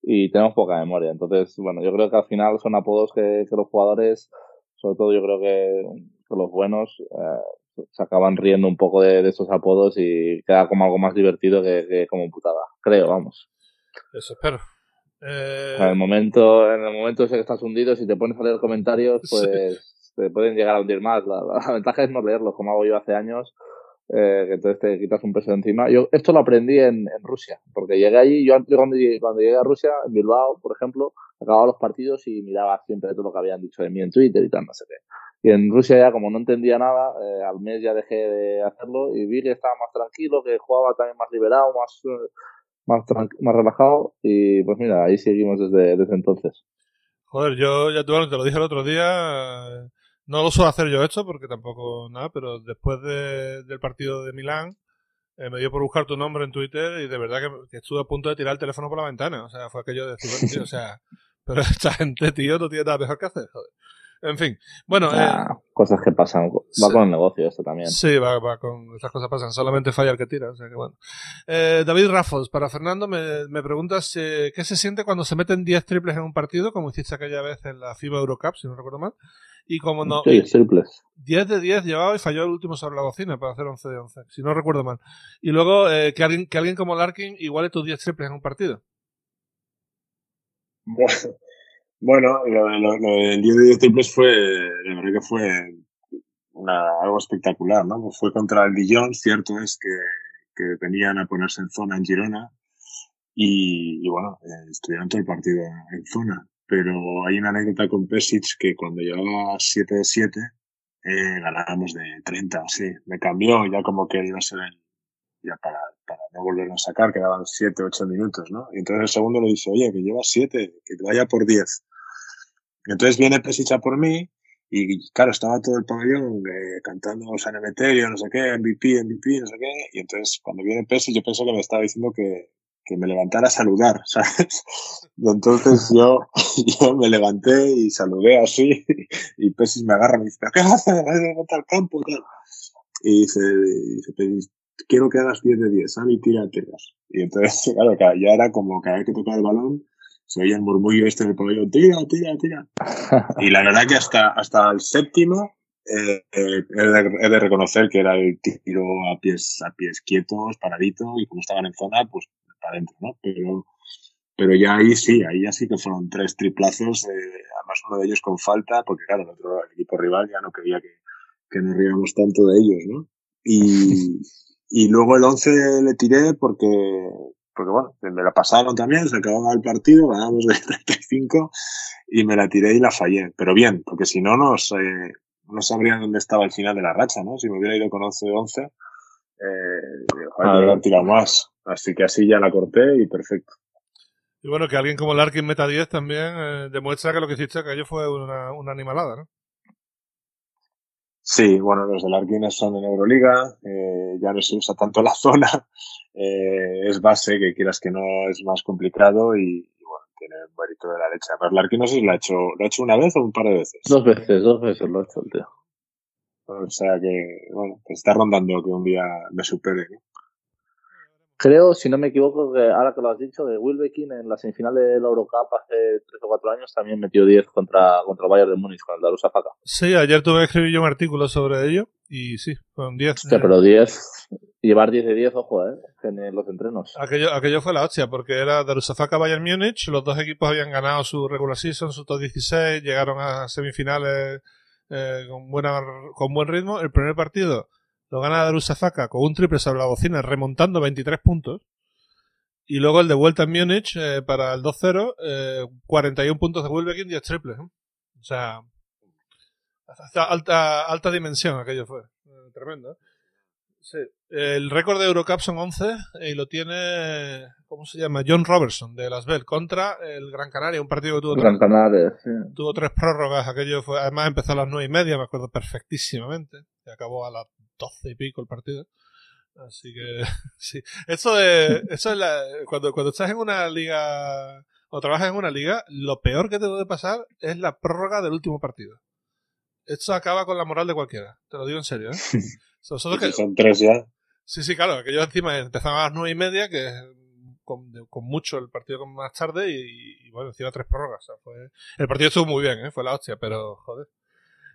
y tenemos poca memoria. Entonces, bueno, yo creo que al final son apodos que, que los jugadores, sobre todo yo creo que, que los buenos, eh, se acaban riendo un poco de, de, esos apodos y queda como algo más divertido que, que como putada. Creo, vamos. Eso espero. Eh... En el momento, en el momento ese que estás hundido, si te pones a leer comentarios, pues sí. te pueden llegar a hundir más. La, la, ventaja es no leerlos, como hago yo hace años, eh, que entonces te quitas un peso de encima. Yo esto lo aprendí en, en Rusia, porque llegué allí, yo cuando, cuando llegué a Rusia, en Bilbao, por ejemplo, acababa los partidos y miraba siempre todo lo que habían dicho de mí en Twitter y tal, no sé qué. Y en Rusia ya, como no entendía nada, eh, al mes ya dejé de hacerlo y vi que estaba más tranquilo, que jugaba también más liberado, más... Más, más relajado y pues mira, ahí seguimos desde, desde entonces. Joder, yo ya te, te lo dije el otro día, no lo suelo hacer yo esto porque tampoco nada, pero después de, del partido de Milán eh, me dio por buscar tu nombre en Twitter y de verdad que, que, estuve a punto de tirar el teléfono por la ventana, o sea, fue aquello de decir, o sea, pero esta gente, tío, no tiene nada mejor que hacer, joder. En fin, bueno. Ah, eh, cosas que pasan. Va sí. con el negocio esto también. Sí, va, va con. Estas cosas pasan. Solamente falla el que tira. O sea que bueno. Eh, David Raffles, para Fernando, me, me preguntas eh, qué se siente cuando se meten 10 triples en un partido, como hiciste aquella vez en la FIBA Eurocup, si no recuerdo mal. Y como no. Sí, triples. 10 de 10 llevaba y falló el último sobre la bocina para hacer 11 de 11, si no recuerdo mal. Y luego eh, que, alguien, que alguien como Larkin iguale tus 10 triples en un partido. Bueno. Bueno, lo, lo, lo del 10 de 10 triples fue, la verdad que fue una, algo espectacular, ¿no? Fue contra el Dijon, cierto es que, que venían a ponerse en zona en Girona y, y bueno, eh, estuvieron todo el partido en zona. Pero hay una anécdota con Pesic que cuando llevaba 7 de 7, eh, ganábamos de 30, sí. Me cambió ya como que iba a ser el, ya para, para no volverlo a sacar, quedaban 7, 8 minutos, ¿no? Y entonces el segundo le dice, oye, que llevas 7, que te vaya por 10. Entonces viene Pesicha por mí y claro, estaba todo el pabellón eh, cantando San Emeterio, no sé qué, MVP, MVP, no sé qué. Y entonces cuando viene Pesi yo pensé que me estaba diciendo que, que me levantara a saludar, ¿sabes? Y entonces yo, yo me levanté y saludé así y Pesi me agarra y me dice, ¿qué haces? ¿Me levantar al campo? Y, dice, dice quiero que hagas 10 de 10, sal y tira tiras. Y entonces, claro, ya era como cada vez que tocaba el balón, se oía el murmullo este del pabellón, tira, tira, tira. y la verdad que hasta, hasta el séptimo eh, eh, he, de, he, de, reconocer que era el tiro a pies, a pies quietos, paradito, y como estaban en zona, pues para adentro, ¿no? Pero, pero ya ahí sí, ahí ya sí que fueron tres triplazos, eh, además uno de ellos con falta, porque claro, el otro el equipo rival ya no quería que, que nos riéramos tanto de ellos, ¿no? Y, y luego el 11 le tiré porque, porque bueno, me la pasaron también, se acababa el partido, ganábamos de 35 y me la tiré y la fallé. Pero bien, porque si no, no, eh, no sabría dónde estaba el final de la racha, ¿no? Si me hubiera ido con 11-11, eh, hubiera tirado más. Así que así ya la corté y perfecto. Y bueno, que alguien como Larkin meta 10 también eh, demuestra que lo que hiciste aquello fue una, una animalada, ¿no? Sí, bueno, los del Arquines son en Euroliga, eh, ya no se usa tanto la zona, eh, es base, que quieras que no es más complicado y, y bueno, tiene un mérito de la leche. Pero el Arquín no sé si lo ha hecho, ¿lo ha hecho una vez o un par de veces? Dos veces, dos veces lo ha hecho el tío. O sea que, bueno, que está rondando que un día me supere, ¿no? Creo, si no me equivoco, que ahora que lo has dicho, que Wilbekin en la semifinal de la Eurocup hace 3 o 4 años también metió 10 contra, contra el Bayern de Múnich con el Darussafaka. Sí, ayer tuve que escribir yo un artículo sobre ello y sí, fueron 10. Hostia, pero 10, llevar 10 de 10, ojo, eh, en los entrenos. Aquello, aquello fue la hostia, porque era Darussafaka Bayern Múnich, los dos equipos habían ganado su regular season, su top 16, llegaron a semifinales eh, con, buena, con buen ritmo. El primer partido lo gana Darusafaka con un triple sobre la bocina, remontando 23 puntos. Y luego el de vuelta en Múnich eh, para el 2-0, eh, 41 puntos de Wilbekin y 10 triples. ¿eh? O sea, alta, alta dimensión aquello fue. Eh, tremendo. Sí. El récord de Eurocup son 11 y lo tiene, ¿cómo se llama? John Robertson de Las Bell contra el Gran Canaria, un partido que tuvo, Gran tres, Canaria, sí. tuvo tres prórrogas. Aquello fue, además empezó a las 9 y media, me acuerdo perfectísimamente. Y acabó a las 12 y pico el partido. Así que, sí. Eso, de, eso es la, cuando, cuando estás en una liga o trabajas en una liga, lo peor que te puede pasar es la prórroga del último partido. Esto acaba con la moral de cualquiera. Te lo digo en serio, ¿eh? Nosotros que... Son tres ya. Sí, sí, claro. Que yo encima empezaba a las nueve y media, que es con, con mucho el partido más tarde, y, y, bueno, encima tres prórrogas. O sea, fue... El partido estuvo muy bien, ¿eh? Fue la hostia, pero joder.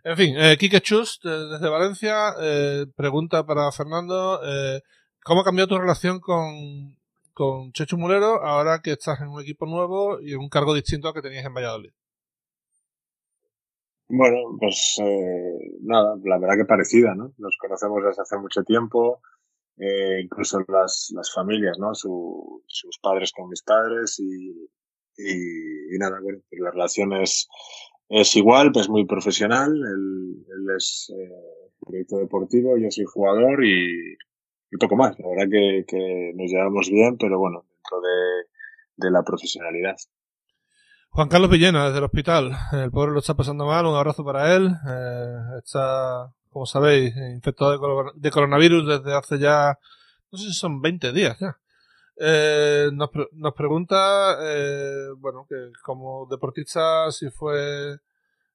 En fin, eh, Quique Chust, eh, desde Valencia, eh, pregunta para Fernando, eh, ¿cómo cambió tu relación con, con Chechu Mulero ahora que estás en un equipo nuevo y en un cargo distinto al que tenías en Valladolid? Bueno, pues eh, nada, la verdad que parecida, ¿no? Nos conocemos desde hace mucho tiempo, incluso las, las familias, ¿no? Su, sus padres con mis padres y, y, y nada, bueno, pues la relación es, es igual, pues muy profesional. Él, él es eh, director deportivo, yo soy jugador y, y poco más. La verdad que, nos llevamos bien, pero bueno, dentro de, la profesionalidad. Juan Carlos Villena, desde el hospital. El pobre lo está pasando mal, un abrazo para él. Eh, está, como sabéis, infectado de, coronavirus desde hace ya, no sé si son 20 días ya. Eh, nos, nos, pregunta, eh, bueno, que como deportista, si fue,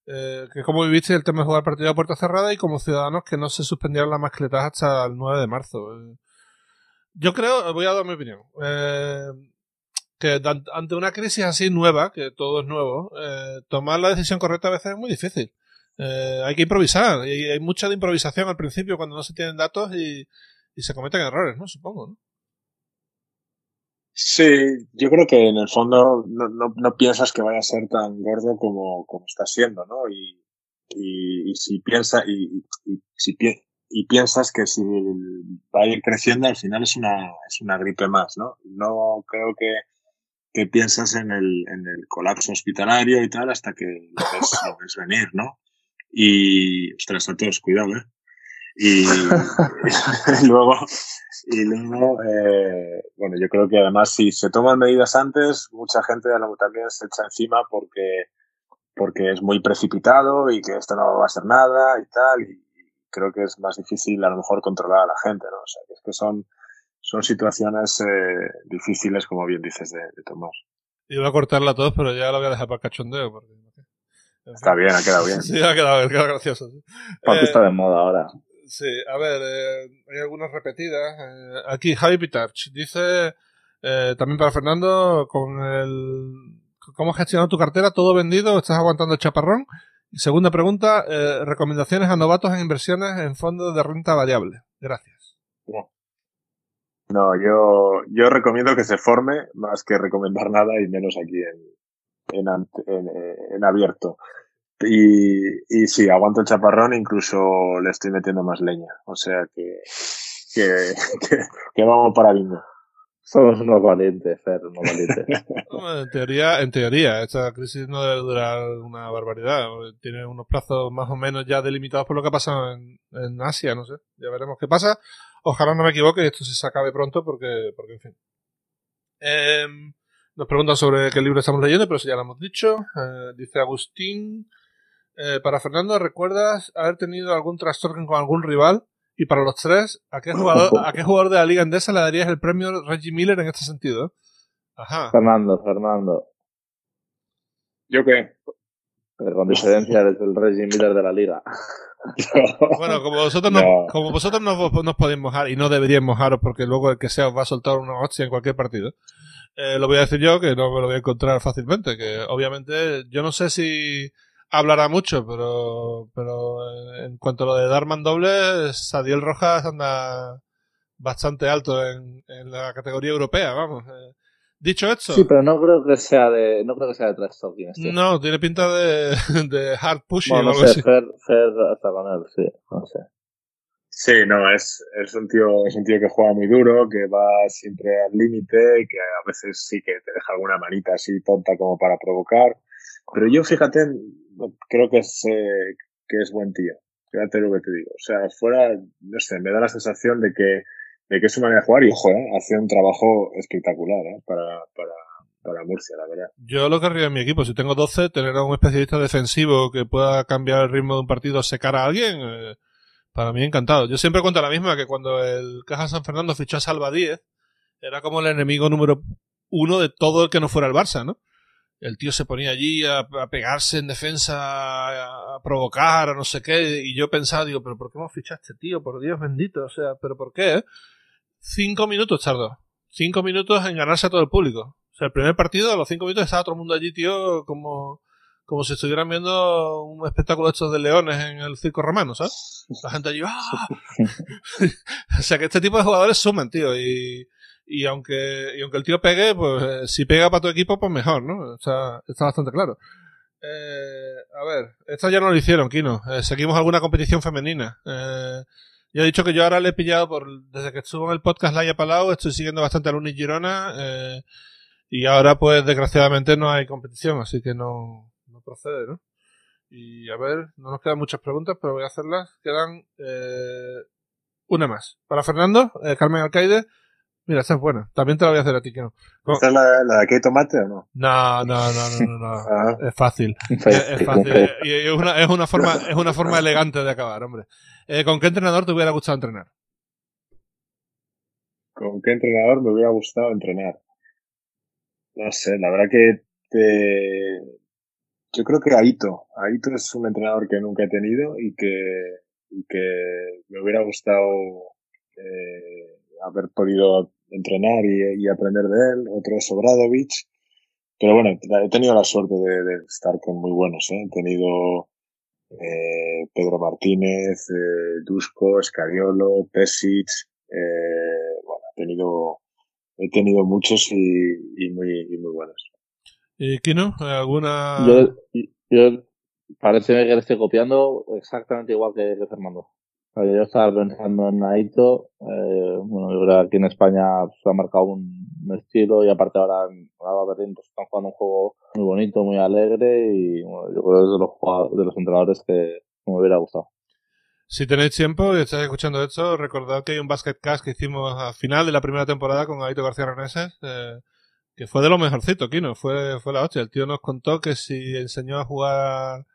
eh, que cómo viviste el tema de jugar partido a puerta cerrada y como ciudadanos que no se suspendieron las mascletas hasta el 9 de marzo. Eh, yo creo, voy a dar mi opinión. Eh, que ante una crisis así nueva, que todo es nuevo, tomar la decisión correcta a veces es muy difícil. Hay que improvisar, y hay mucha de improvisación al principio cuando no se tienen datos y, y se cometen errores, ¿no? Supongo, ¿no? Sí, yo creo que en el fondo no, no, no piensas que vaya a ser tan gordo como, como está siendo, ¿no? Y, y, y si piensa, y, y, si pi y piensas que si va a ir creciendo, al final es una, es una gripe más, ¿no? No creo que, que piensas en el, en el colapso hospitalario y tal hasta que lo ves, lo ves venir, ¿no? Y, ostras, a todos, cuidado, ¿eh? Y, y luego, y luego eh, bueno, yo creo que además si se toman medidas antes, mucha gente también se echa encima porque, porque es muy precipitado y que esto no va a ser nada y tal. Y creo que es más difícil a lo mejor controlar a la gente, ¿no? O sea, que es que son, son situaciones eh, difíciles, como bien dices, de, de, tomar. Iba a cortarla a todos, pero ya lo voy a dejar para cachondeo. Porque... Está bien, ha quedado bien. Sí, ha quedado, ha quedado gracioso. Porque eh, está de moda ahora. Sí, a ver, eh, hay algunas repetidas. Eh, aquí Javi Pitarch dice, eh, también para Fernando, con el... ¿Cómo has gestionado tu cartera? ¿Todo vendido? ¿Estás aguantando el chaparrón? Y segunda pregunta, eh, recomendaciones a novatos en inversiones en fondos de renta variable. Gracias. No, yo, yo recomiendo que se forme más que recomendar nada y menos aquí en, en, en abierto. Y, y sí, aguanto el chaparrón, incluso le estoy metiendo más leña. O sea que, que, que, que vamos para bingo. Somos unos valientes, Fer, unos valientes. en teoría, en teoría, esta crisis no debe durar una barbaridad. Tiene unos plazos más o menos ya delimitados por lo que ha pasado en, en Asia, no sé. Ya veremos qué pasa. Ojalá no me equivoque y esto se acabe pronto porque, porque en fin. Eh, nos preguntan sobre qué libro estamos leyendo, pero eso ya lo hemos dicho. Eh, dice Agustín. Eh, para Fernando, ¿recuerdas haber tenido algún trastorno con algún rival? Y para los tres, ¿a qué jugador, ¿a qué jugador de la Liga Endesa le darías el premio Reggie Miller en este sentido? Ajá. Fernando, Fernando. ¿Yo qué? Pero con diferencia eres el Reggie Miller de la Liga. bueno, como vosotros no, no como vosotros no, no os podéis mojar y no deberíais mojaros porque luego el que sea os va a soltar una hostia en cualquier partido. Eh, lo voy a decir yo, que no me lo voy a encontrar fácilmente. Que obviamente, yo no sé si hablará mucho, pero, pero en cuanto a lo de Darman doble, Sadiel Rojas anda bastante alto en, en la categoría europea, vamos. Eh, dicho esto. Sí, pero no creo que sea de, no creo que sea de trash talking. Este. No, tiene pinta de, de hard pushing bueno, no o algo sé, así. Fer, Fer hasta él, sí, no sé. Sí, no, es, es, un tío, es un tío que juega muy duro, que va siempre al límite, que a veces sí que te deja alguna manita así tonta como para provocar. Pero yo, fíjate, creo que es, eh, que es buen tío. Fíjate lo que te digo. O sea, fuera, no sé, me da la sensación de que, de que es su manera de jugar y, ojo, eh, hace un trabajo espectacular eh, para, para, para Murcia, la verdad. Yo lo querría en mi equipo. Si tengo 12, tener a un especialista defensivo que pueda cambiar el ritmo de un partido, secar a alguien, eh, para mí encantado. Yo siempre cuento la misma que cuando el Caja San Fernando fichó a Salva 10, era como el enemigo número uno de todo el que no fuera el Barça, ¿no? El tío se ponía allí a, pegarse en defensa, a, provocar, a no sé qué, y yo pensaba, digo, pero ¿por qué hemos fichado a este tío? Por Dios bendito, o sea, ¿pero por qué? Cinco minutos tardó. Cinco minutos en ganarse a todo el público. O sea, el primer partido, a los cinco minutos estaba todo el mundo allí, tío, como como si estuvieran viendo un espectáculo hecho de leones en el circo romano, ¿sabes? La gente allí, ¡ah! o sea que este tipo de jugadores suman, tío, y, y aunque, y aunque el tío pegue, pues eh, si pega para tu equipo, pues mejor, ¿no? Sea, está bastante claro. Eh, a ver, esto ya no lo hicieron, Kino. Eh, seguimos alguna competición femenina. Eh, yo he dicho que yo ahora le he pillado por, desde que estuvo en el podcast Laia Palau, estoy siguiendo bastante a Luni Girona, eh, y ahora pues desgraciadamente no hay competición, así que no, procede, ¿no? Y a ver, no nos quedan muchas preguntas, pero voy a hacerlas. Quedan eh, una más. Para Fernando, Carmen Alcaide. Mira, esta es buena. También te la voy a hacer a ti, que no. ¿Esta es la, la de hay tomate o no? No, no, no, no, no. no. Ah. Es fácil. es, fácil. Y es una, es, una forma, es una forma elegante de acabar, hombre. Eh, ¿Con qué entrenador te hubiera gustado entrenar? ¿Con qué entrenador me hubiera gustado entrenar? No sé, la verdad que te, yo creo que Aito. Aito es un entrenador que nunca he tenido y que, y que me hubiera gustado eh, haber podido entrenar y, y, aprender de él. Otro es Obradovich. Pero bueno, he tenido la suerte de, de estar con muy buenos. ¿eh? He tenido eh, Pedro Martínez, eh, Dusko, Escariolo, Pesic. Eh, bueno, he tenido, he tenido muchos y, y muy, y muy buenos. ¿Y Kino? ¿Alguna...? Yo, yo parece que le estoy copiando exactamente igual que, Fernando. Yo estaba pensando en Naito, eh, bueno, yo creo que aquí en España se ha marcado un, estilo y aparte ahora en Alba Berlín pues, están jugando un juego muy bonito, muy alegre y bueno, yo creo que es de los, de los entrenadores que me hubiera gustado. Si tenéis tiempo y estáis escuchando esto, recordad que hay un Basket Cast que hicimos al final de la primera temporada con Aito García Reneses, eh, que fue de lo mejorcito, Kino, fue, fue la hostia. El tío nos contó que si enseñó a jugar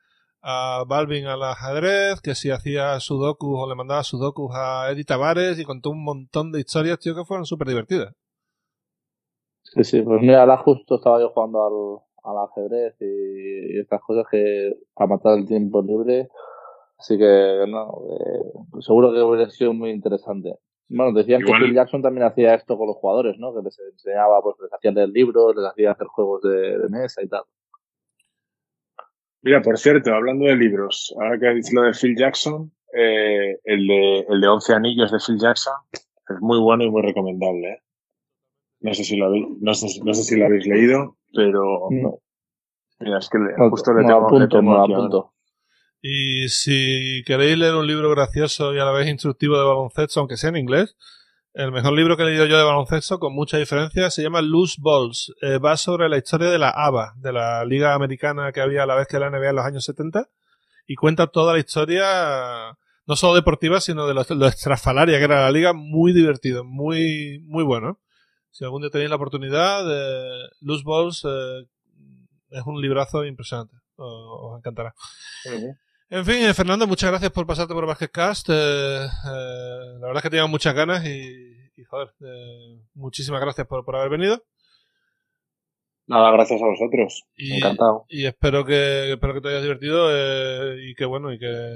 a Balvin al ajedrez, que si hacía sudokus o le mandaba sudokus a Eddie Tavares y contó un montón de historias, tío, que fueron súper divertidas. Sí, sí, pues mira, ahora justo estaba yo jugando al, al ajedrez y, estas cosas que para matar el tiempo libre, así que no, eh, seguro que hubiera sido muy interesante. Bueno, decían que Phil Jackson también hacía esto con los jugadores, ¿no? Que les enseñaba, pues les hacía leer libros, les hacía hacer juegos de, mesa y tal. Mira, por cierto, hablando de libros, ahora que dicho lo de Phil Jackson, eh, el, de, el de 11 anillos de Phil Jackson es muy bueno y muy recomendable. ¿eh? No, sé si lo habéis, no, sé, no sé si lo habéis leído, pero... No. Mira, es que justo le tengo, apunto, le apunto. Y si queréis leer un libro gracioso y a la vez instructivo de baloncesto, aunque sea en inglés, el mejor libro que he leído yo de baloncesto, con mucha diferencia, se llama Loose Balls. Eh, va sobre la historia de la ABA, de la liga americana que había a la vez que la NBA en los años 70, y cuenta toda la historia, no solo deportiva, sino de lo, estrafalaria que era la liga, muy divertido, muy, muy bueno. Si algún día tenéis la oportunidad, de Loose Balls eh, es un librazo impresionante. Os, encantará. En fin, eh, Fernando, muchas gracias por pasarte por Basketcast. Eh, eh, la verdad es que teníamos muchas ganas y, joder, eh, muchísimas gracias por, por, haber venido. Nada, gracias a vosotros. Encantado. Y espero que, espero que te hayas divertido y que bueno, y que,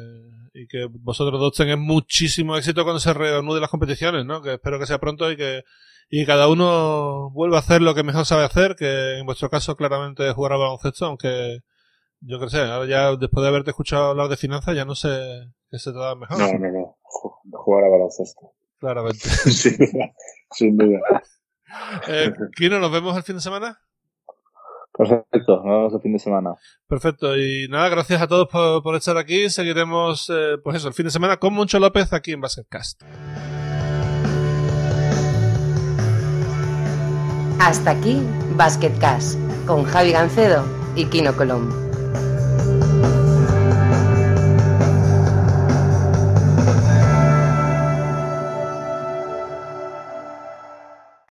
y que vosotros dos tengáis muchísimo éxito cuando se reanuden las competiciones, ¿no? Que espero que sea pronto y que, y cada uno vuelva a hacer lo que mejor sabe hacer, que en vuestro caso claramente es jugar al baloncesto, aunque yo qué sé, ahora ya después de haberte escuchado hablar de finanzas, ya no sé qué se te da mejor. No, no, no. Jugar a baloncesto. Claramente. sin duda. Sin duda. Eh, Kino, ¿nos vemos el fin de semana? Perfecto, nos vemos el fin de semana. Perfecto, y nada, gracias a todos por, por estar aquí. Seguiremos, eh, pues eso, el fin de semana con Moncho López aquí en Basketcast. Hasta aquí Basketcast con Javi Gancedo y Kino Colombo.